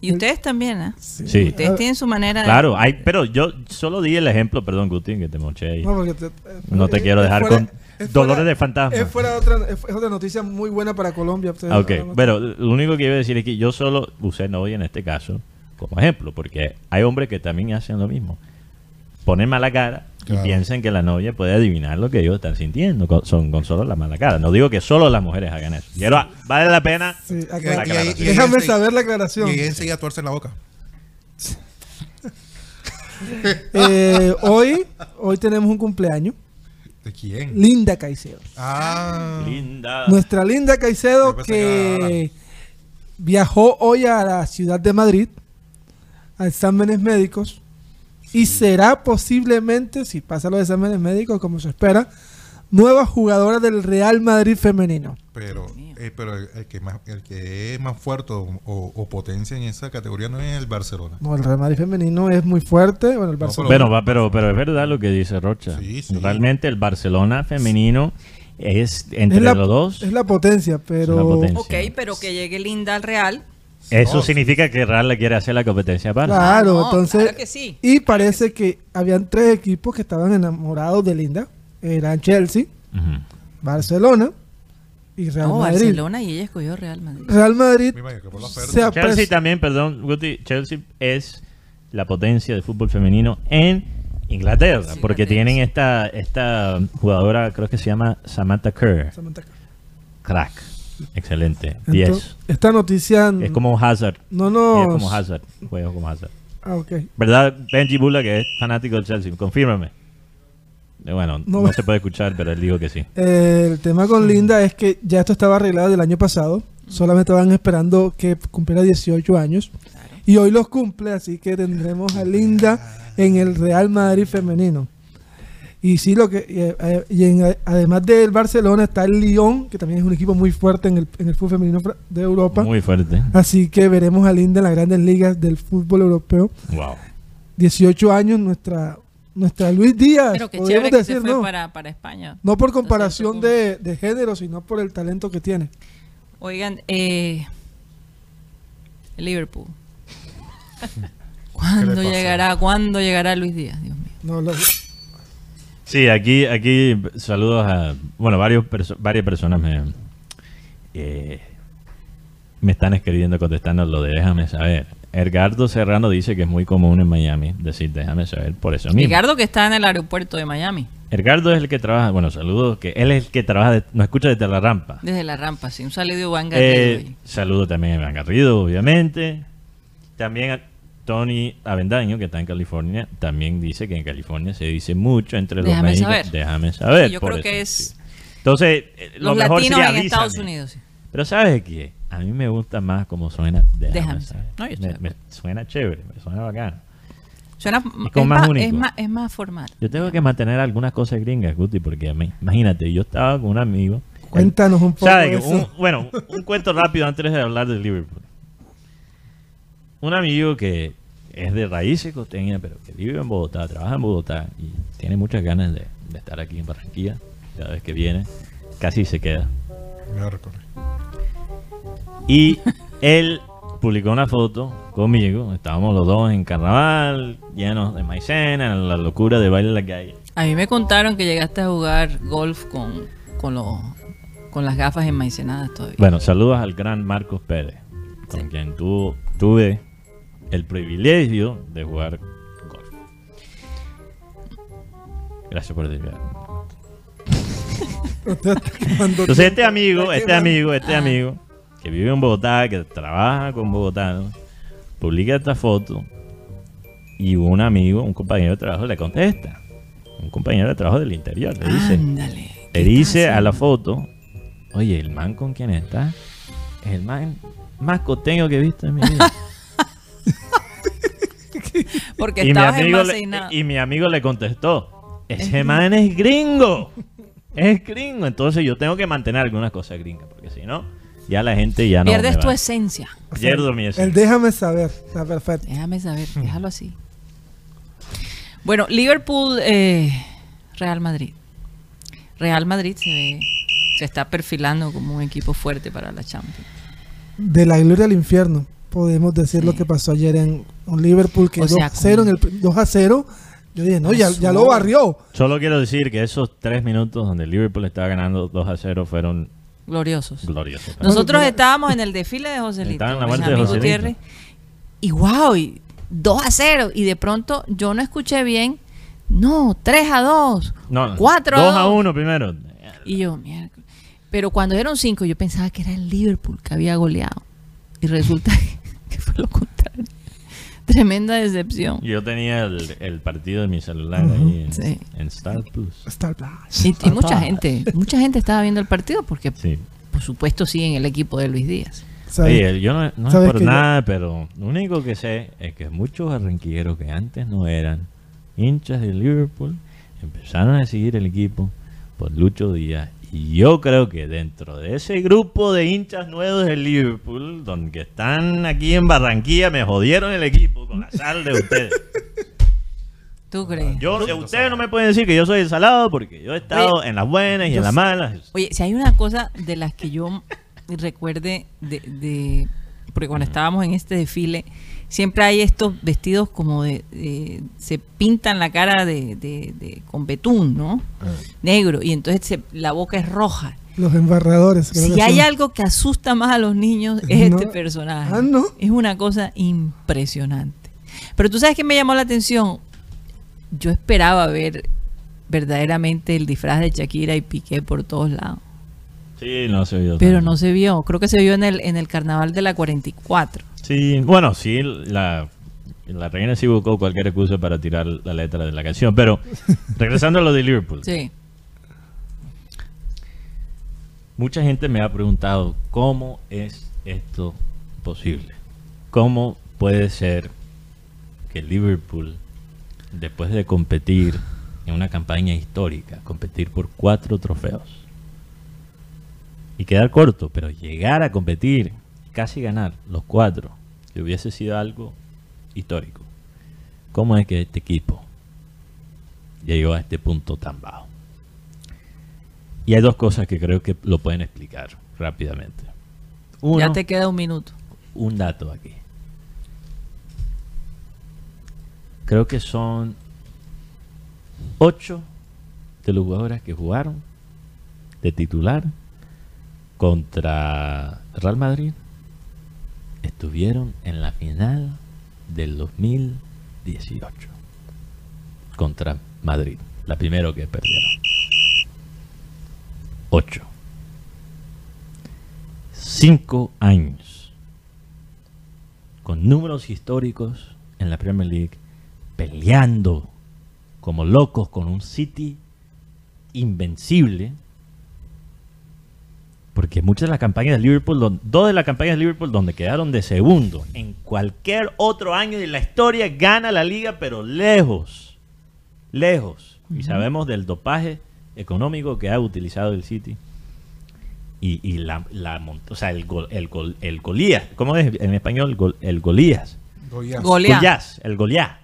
Speaker 2: Y ustedes también, ¿eh?
Speaker 3: Sí.
Speaker 2: Ustedes tienen su manera de...
Speaker 3: Claro, hay, pero yo solo di el ejemplo, perdón, Guti, que te moché ahí.
Speaker 5: No, porque te-
Speaker 3: No te
Speaker 5: eh,
Speaker 3: quiero dejar
Speaker 5: fuera-
Speaker 3: con
Speaker 5: es
Speaker 3: dolores
Speaker 5: fuera-
Speaker 3: de fantasma.
Speaker 5: Es fuera otra, es otra noticia muy buena para Colombia. ustedes
Speaker 3: Ok,
Speaker 5: no- no-
Speaker 3: pero lo único que iba a decir es que yo solo usé novia en este caso como ejemplo, porque hay hombres que también hacen lo mismo. Ponen mala cara
Speaker 4: Claro.
Speaker 3: y piensan que la novia puede adivinar lo que ellos están sintiendo con, son, con solo la mala cara. No digo que solo las mujeres hagan eso. Ah, vale la pena.
Speaker 5: Sí, acá-
Speaker 4: Y ahí- y ahí- y ahí
Speaker 5: Déjame saber la aclaración.
Speaker 4: Y enseguida tuerce la boca.
Speaker 5: Eh, hoy, hoy tenemos un cumpleaños.
Speaker 4: ¿De quién?
Speaker 5: Linda Caicedo.
Speaker 4: Ah,
Speaker 3: Linda.
Speaker 5: Nuestra Linda Caicedo
Speaker 4: que
Speaker 5: viajó hoy a la ciudad de Madrid a exámenes médicos y será posiblemente, si pasa los exámenes médicos como se espera, nueva jugadora del Real Madrid femenino.
Speaker 4: pero, eh, pero el, el que más, el que es más fuerte o, o- o potencia en esa categoría no es el Barcelona.
Speaker 5: No, el Real Madrid femenino es muy fuerte. Bueno, el
Speaker 4: No,
Speaker 5: Barcelona.
Speaker 3: Bueno, va, pero, pero es verdad lo que dice Rocha.
Speaker 4: Sí, sí.
Speaker 3: Realmente el Barcelona femenino es entre
Speaker 5: es la,
Speaker 3: los dos.
Speaker 5: es la potencia, pero
Speaker 3: la potencia.
Speaker 2: Ok, pero que llegue Linda al Real.
Speaker 3: Eso
Speaker 4: No.
Speaker 3: significa que Real le quiere hacer la competencia para.
Speaker 5: claro,
Speaker 2: no,
Speaker 5: entonces
Speaker 2: claro que sí.
Speaker 5: y parece que habían tres equipos que estaban enamorados de Linda, eran Chelsea. Barcelona y Real
Speaker 2: No,
Speaker 5: Madrid.
Speaker 2: Barcelona y ella escogió Real Madrid.
Speaker 5: Real Madrid se
Speaker 3: Chelsea también, perdón, Guti, Chelsea es la potencia de fútbol femenino en Inglaterra,
Speaker 2: Sí,
Speaker 3: porque
Speaker 2: Inglaterra,
Speaker 3: tienen
Speaker 2: sí.
Speaker 3: esta esta jugadora, creo que se llama Samantha Kerr, crack, excelente, 10.
Speaker 5: Entonces, esta noticia
Speaker 3: Es como Hazard,
Speaker 5: no
Speaker 3: es
Speaker 5: nos
Speaker 3: como Hazard, juega como Hazard.
Speaker 5: Ah, ok.
Speaker 3: ¿Verdad, Benji Bula, que es fanático del Chelsea? Confírmame. Eh, Bueno, no,
Speaker 5: No.
Speaker 3: se puede escuchar, pero él dijo que sí.
Speaker 5: Eh, el tema con Linda es que ya esto estaba arreglado del año pasado. Solamente estaban esperando que cumpliera 18 años. Y hoy los cumple, así que tendremos a Linda en el Real Madrid femenino. Y sí, lo que y, eh, y en- además del Barcelona está el Lyon, que también es un equipo muy fuerte en el, en el fútbol femenino de Europa.
Speaker 3: Muy fuerte.
Speaker 5: Así que veremos a Linda en las grandes ligas del fútbol europeo.
Speaker 3: Wow.
Speaker 5: 18 años, nuestra, nuestra Luis Díaz.
Speaker 2: Pero qué chévere que se fue
Speaker 5: ¿no?
Speaker 2: para, para España.
Speaker 5: No por comparación de, de género, sino por el talento que tiene.
Speaker 2: Oigan, eh, Liverpool. ¿Cuándo llegará? ¿Cuándo llegará Luis Díaz? Dios mío.
Speaker 5: No, lo-
Speaker 3: Sí, aquí, aquí saludos a, bueno, varios perso- varias personas me, eh, me están escribiendo contestando lo de déjame saber. Edgardo Serrano dice que es muy común en Miami decir déjame saber por eso mismo.
Speaker 2: Ricardo que está en el aeropuerto de Miami,
Speaker 3: Edgardo es el que trabaja, bueno, saludos, que él es el que trabaja, de- nos escucha desde la rampa.
Speaker 2: desde la rampa, sí. Un saludo de Juan
Speaker 3: Eh,
Speaker 2: Garrido ahí.
Speaker 3: saludo también a Iván Garrido, obviamente. También a Tony Avendaño, que está en California, también dice que en California se dice mucho entre los
Speaker 2: Déjame
Speaker 3: mexicanos.
Speaker 2: saber.
Speaker 3: Déjame saber.
Speaker 2: Sí, yo
Speaker 3: por
Speaker 2: creo
Speaker 3: eso,
Speaker 2: que es
Speaker 3: sí. Entonces, eh, lo
Speaker 2: Los
Speaker 3: mejor
Speaker 2: latinos
Speaker 3: sería
Speaker 2: en Estados. Unidos. sí.
Speaker 3: Pero ¿sabes qué? A mí me gusta más como suena. Déjame,
Speaker 2: Déjame
Speaker 3: saber.
Speaker 2: No, yo
Speaker 3: me, suena chévere, me suena bacano.
Speaker 2: Suena,
Speaker 3: como
Speaker 2: es,
Speaker 3: más
Speaker 2: más,
Speaker 3: único.
Speaker 2: es, más, es más formal.
Speaker 3: Yo tengo que mantener algunas cosas gringas, Guti, porque a mí- imagínate, yo estaba con un amigo.
Speaker 5: Cuéntanos un poco.
Speaker 3: ¿Sabes?
Speaker 5: de
Speaker 3: Un-
Speaker 5: eso.
Speaker 3: bueno, un cuento rápido antes de hablar de Liverpool. Un amigo que es de raíces costeñas, pero que vive en Bogotá, trabaja en Bogotá y tiene muchas ganas de, de estar aquí en Barranquilla. Cada vez que viene, casi se queda.
Speaker 4: Me voy a recorrer.
Speaker 3: Y él publicó una foto conmigo. Estábamos los dos en carnaval, llenos de maicena, en la locura de baile en la calle.
Speaker 2: A mí me contaron que llegaste a jugar golf con, con, los- con las gafas enmaicenadas todavía.
Speaker 3: Bueno, saludos al gran Marcos Pérez, con
Speaker 2: Sí.
Speaker 3: quien tu- tuve el privilegio de jugar golf. Gracias por decirme. Entonces este amigo, este amigo, este
Speaker 2: Ah.
Speaker 3: amigo, que vive en Bogotá, que trabaja con bogotanos, publica esta foto y un amigo, un compañero de trabajo le contesta. Un compañero de trabajo del interior le dice,
Speaker 2: Ándale. ¿qué
Speaker 3: le dice a la foto, oye, el man con quien está es el man más costeño que he visto en mi vida.
Speaker 2: Porque
Speaker 3: y, mi
Speaker 2: estabas
Speaker 3: amigo le, y mi amigo le contestó, ese man es gringo. Es gringo. Entonces yo tengo que mantener algunas cosas gringas, porque si no, ya la gente ya no
Speaker 2: Pierdes
Speaker 3: me
Speaker 2: tu
Speaker 3: va.
Speaker 2: esencia.
Speaker 3: Pierdo mi
Speaker 5: El
Speaker 3: esencia.
Speaker 5: déjame saber, está perfecto.
Speaker 2: Déjame saber, déjalo así. Bueno, Liverpool, eh, Real Madrid. Real Madrid se ve, se está perfilando como un equipo fuerte para la Champions.
Speaker 5: De la gloria al infierno, podemos decir lo que pasó ayer en un Liverpool que
Speaker 2: O
Speaker 5: 2
Speaker 2: sea,
Speaker 5: a 0 en el 2 a 0. Yo dije, no, ya, ya lo barrió.
Speaker 3: Solo quiero decir que esos tres minutos donde Liverpool estaba ganando 2 a 0 fueron
Speaker 2: Gloriosos.
Speaker 3: gloriosos.
Speaker 2: Nosotros estábamos en el desfile de Joselito.
Speaker 3: Estaba en la vuelta de Joselito.
Speaker 2: Gutiérrez, Y wow, y 2 a 0. Y de pronto yo no escuché bien. No, 3 a 2.
Speaker 3: No, no,
Speaker 2: 4
Speaker 3: 2 a
Speaker 2: dos.
Speaker 3: 1 primero.
Speaker 2: Y yo, mierda. Pero cuando eran 5, yo pensaba que era el Liverpool que había goleado. Y resulta que fue lo contrario. Tremenda decepción.
Speaker 3: Yo tenía el, el partido de mi celular ahí en,
Speaker 2: Sí.
Speaker 3: en Star Plus.
Speaker 5: El Blas.
Speaker 2: Y, y mucha gente, mucha gente estaba viendo el partido porque,
Speaker 3: Sí.
Speaker 2: por supuesto, siguen el equipo de Luis Díaz.
Speaker 3: Oye, yo no, no es
Speaker 5: ¿Sabes
Speaker 3: por
Speaker 5: que yo-
Speaker 3: nada, pero lo único que sé es que muchos barranquilleros que antes no eran hinchas de Liverpool empezaron a seguir el equipo por Lucho Díaz. Y yo creo que dentro de ese grupo de hinchas nuevos de Liverpool, donde están aquí en Barranquilla, me jodieron el equipo con la sal de ustedes.
Speaker 2: ¿Tú crees?
Speaker 3: Yo, ustedes no me pueden decir que yo soy el salado porque yo he estado en las buenas y en las malas.
Speaker 2: Oye, si hay una cosa de las que yo recuerde de, de- porque cuando estábamos en este desfile siempre hay estos vestidos como de, de- se pintan la cara de, de- de- con betún, ¿no? Negro y entonces se- la boca es roja.
Speaker 5: Los embarradores. creo
Speaker 2: Si
Speaker 5: que
Speaker 2: hay
Speaker 5: son.
Speaker 2: algo que asusta más a los niños es
Speaker 5: No.
Speaker 2: este personaje.
Speaker 5: Ah, ¿no?
Speaker 2: Es una cosa impresionante. Pero tú sabes que me llamó la atención. Yo esperaba ver verdaderamente el disfraz de Shakira y Piqué por todos lados.
Speaker 3: Sí, no se vio.
Speaker 2: Pero
Speaker 3: tanto.
Speaker 2: no se vio. Creo que se vio en el, en el carnaval de la 44.
Speaker 3: Sí, bueno, sí, la, la reina sí buscó cualquier excusa para tirar la letra de la canción. Pero regresando a lo de Liverpool,
Speaker 2: Sí.
Speaker 3: mucha gente me ha preguntado cómo es esto posible. ¿Cómo puede ser que Liverpool, después de competir en una campaña histórica, competir por cuatro trofeos y quedar corto, pero llegar a competir, casi ganar los cuatro, que hubiese sido algo histórico? ¿Cómo es que este equipo llegó a este punto tan bajo? Y hay dos cosas que creo que lo pueden explicar rápidamente. Uno,
Speaker 2: Ya te queda un minuto.
Speaker 3: un dato aquí. Creo que son ocho de los jugadores que jugaron de titular contra Real Madrid estuvieron en la final del 2018 contra Madrid, la primera que perdieron. Ocho. Cinco años con números históricos en la Premier League, peleando como locos con un City invencible. Porque muchas de las campañas de Liverpool, dos de las campañas de Liverpool donde quedaron de segundo, en cualquier otro año de la historia gana la liga, pero lejos, lejos. Y sabemos del dopaje económico que ha utilizado el City. Y, y la, la o sea, el, gol, el, gol, el Golías, ¿cómo es en español? Gol- el Golías.
Speaker 4: Goiás.
Speaker 2: Goliat.
Speaker 3: Goliás, el Goliat.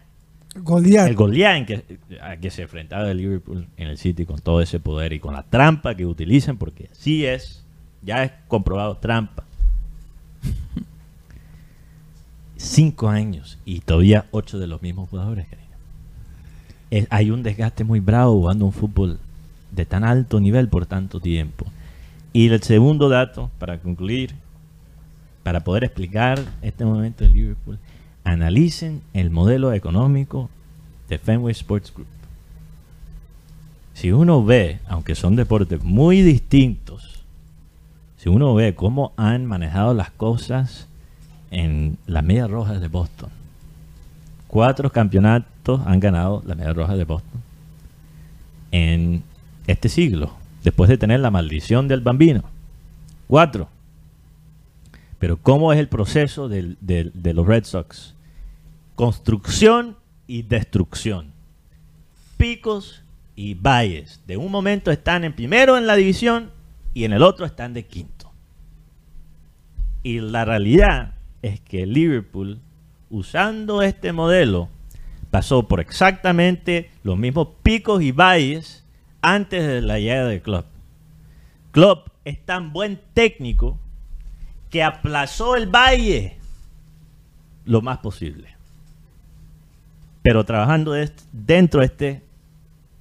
Speaker 5: Goliat.
Speaker 3: El Goliat en que, a que se enfrentaba el Liverpool en el City con todo ese poder y con la trampa que utilizan, porque sí es, ya es comprobado trampa. Cinco años y todavía ocho de los mismos jugadores. Karina. Hay un desgaste muy bravo jugando un fútbol de tan alto nivel por tanto tiempo. Y el segundo dato, para concluir, para poder explicar este momento de Liverpool, analicen el modelo económico de Fenway Sports Group. Si uno ve, aunque son deportes muy distintos, si uno ve cómo han manejado las cosas en las Medias Rojas de Boston, cuatro campeonatos han ganado las Medias Rojas de Boston en este siglo, después de tener la maldición del bambino. Cuatro. Pero ¿cómo es el proceso de los Red Sox? Construcción y destrucción. Picos y valles. De un momento están en primero en la división y en el otro están de quinto. Y la realidad es que Liverpool, usando este modelo, pasó por exactamente los mismos picos y valles antes de la llegada del club. Klopp es tan buen técnico que aplazó el valle lo más posible. Pero trabajando dentro de este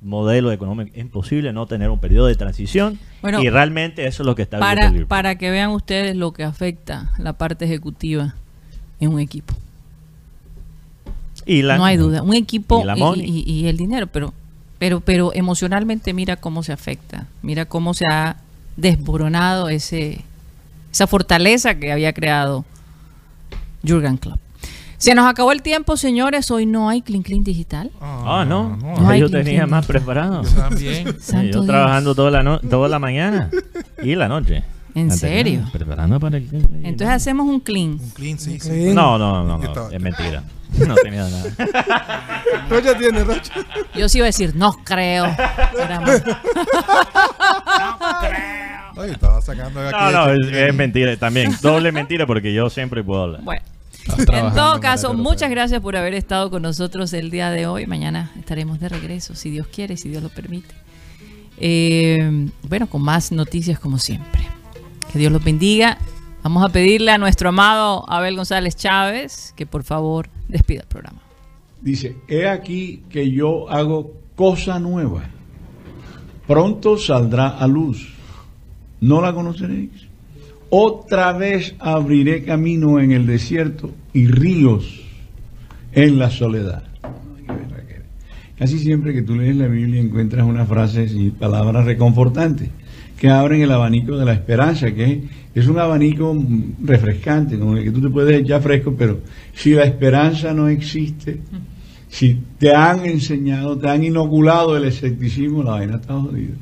Speaker 3: modelo económico es imposible no tener un periodo de transición
Speaker 2: Bueno,
Speaker 3: y realmente eso es lo que está
Speaker 2: Para,
Speaker 3: el
Speaker 2: para que vean ustedes lo que afecta la parte ejecutiva en un equipo.
Speaker 3: Y la-
Speaker 2: no hay duda. Un equipo
Speaker 3: y la
Speaker 2: y,
Speaker 3: money.
Speaker 2: y- y el dinero, pero, pero, pero emocionalmente mira cómo se afecta. Mira cómo se ha desboronado ese, esa fortaleza que había creado Jurgen Klopp. Se nos acabó el tiempo, señores. Hoy no hay Clean Clean Digital.
Speaker 3: Ah, no.
Speaker 2: No hay
Speaker 3: yo tenía más preparado.
Speaker 4: Yo también.
Speaker 3: Sí,
Speaker 2: Santo
Speaker 3: yo
Speaker 2: Dios.
Speaker 3: trabajando toda la, no- toda la mañana y la noche.
Speaker 2: ¿En
Speaker 3: Antes,
Speaker 2: serio?
Speaker 3: Preparando para el...
Speaker 2: Entonces hacemos un clean.
Speaker 4: Un clean, sí, sí.
Speaker 5: Clean.
Speaker 3: No, no, no, no,
Speaker 4: Estaba-
Speaker 3: es mentira. No tenía nada.
Speaker 5: Rocha tiene, Rocha.
Speaker 2: Yo sí iba a decir, no creo. Era más.
Speaker 4: Ay, estaba sacando aquí
Speaker 3: No, no, es, es mentira también. Doble mentira porque yo siempre puedo hablar.
Speaker 2: Bueno. En todo caso, muchas gracias por haber estado con nosotros el día de hoy. Mañana estaremos de regreso, si Dios quiere, si Dios lo permite. Eh, bueno, con más noticias como siempre. Que Dios los bendiga. Vamos a pedirle a nuestro amado Abel González Chávez que por favor despida el programa.
Speaker 8: Dice, he aquí que yo hago cosa nueva. Pronto saldrá a luz. ¿No la conoceréis? Otra vez abriré camino en el desierto y ríos en la soledad. Casi siempre que tú lees la Biblia encuentras unas frases y palabras reconfortantes que abren el abanico de la esperanza, que es, un abanico refrescante, con el que tú te puedes echar fresco, pero si la esperanza no existe, si te han enseñado, te han inoculado el escepticismo, la vaina está jodida.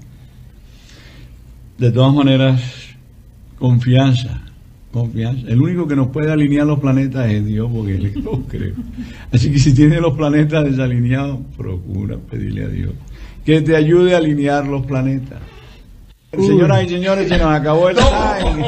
Speaker 8: De todas maneras, confianza, confianza. El único que nos puede alinear los planetas es Dios, porque Él es lo creo. Así que si tienes los planetas desalineados, procura pedirle a Dios que te ayude a alinear los planetas. Señoras y señores, se nos acabó el time.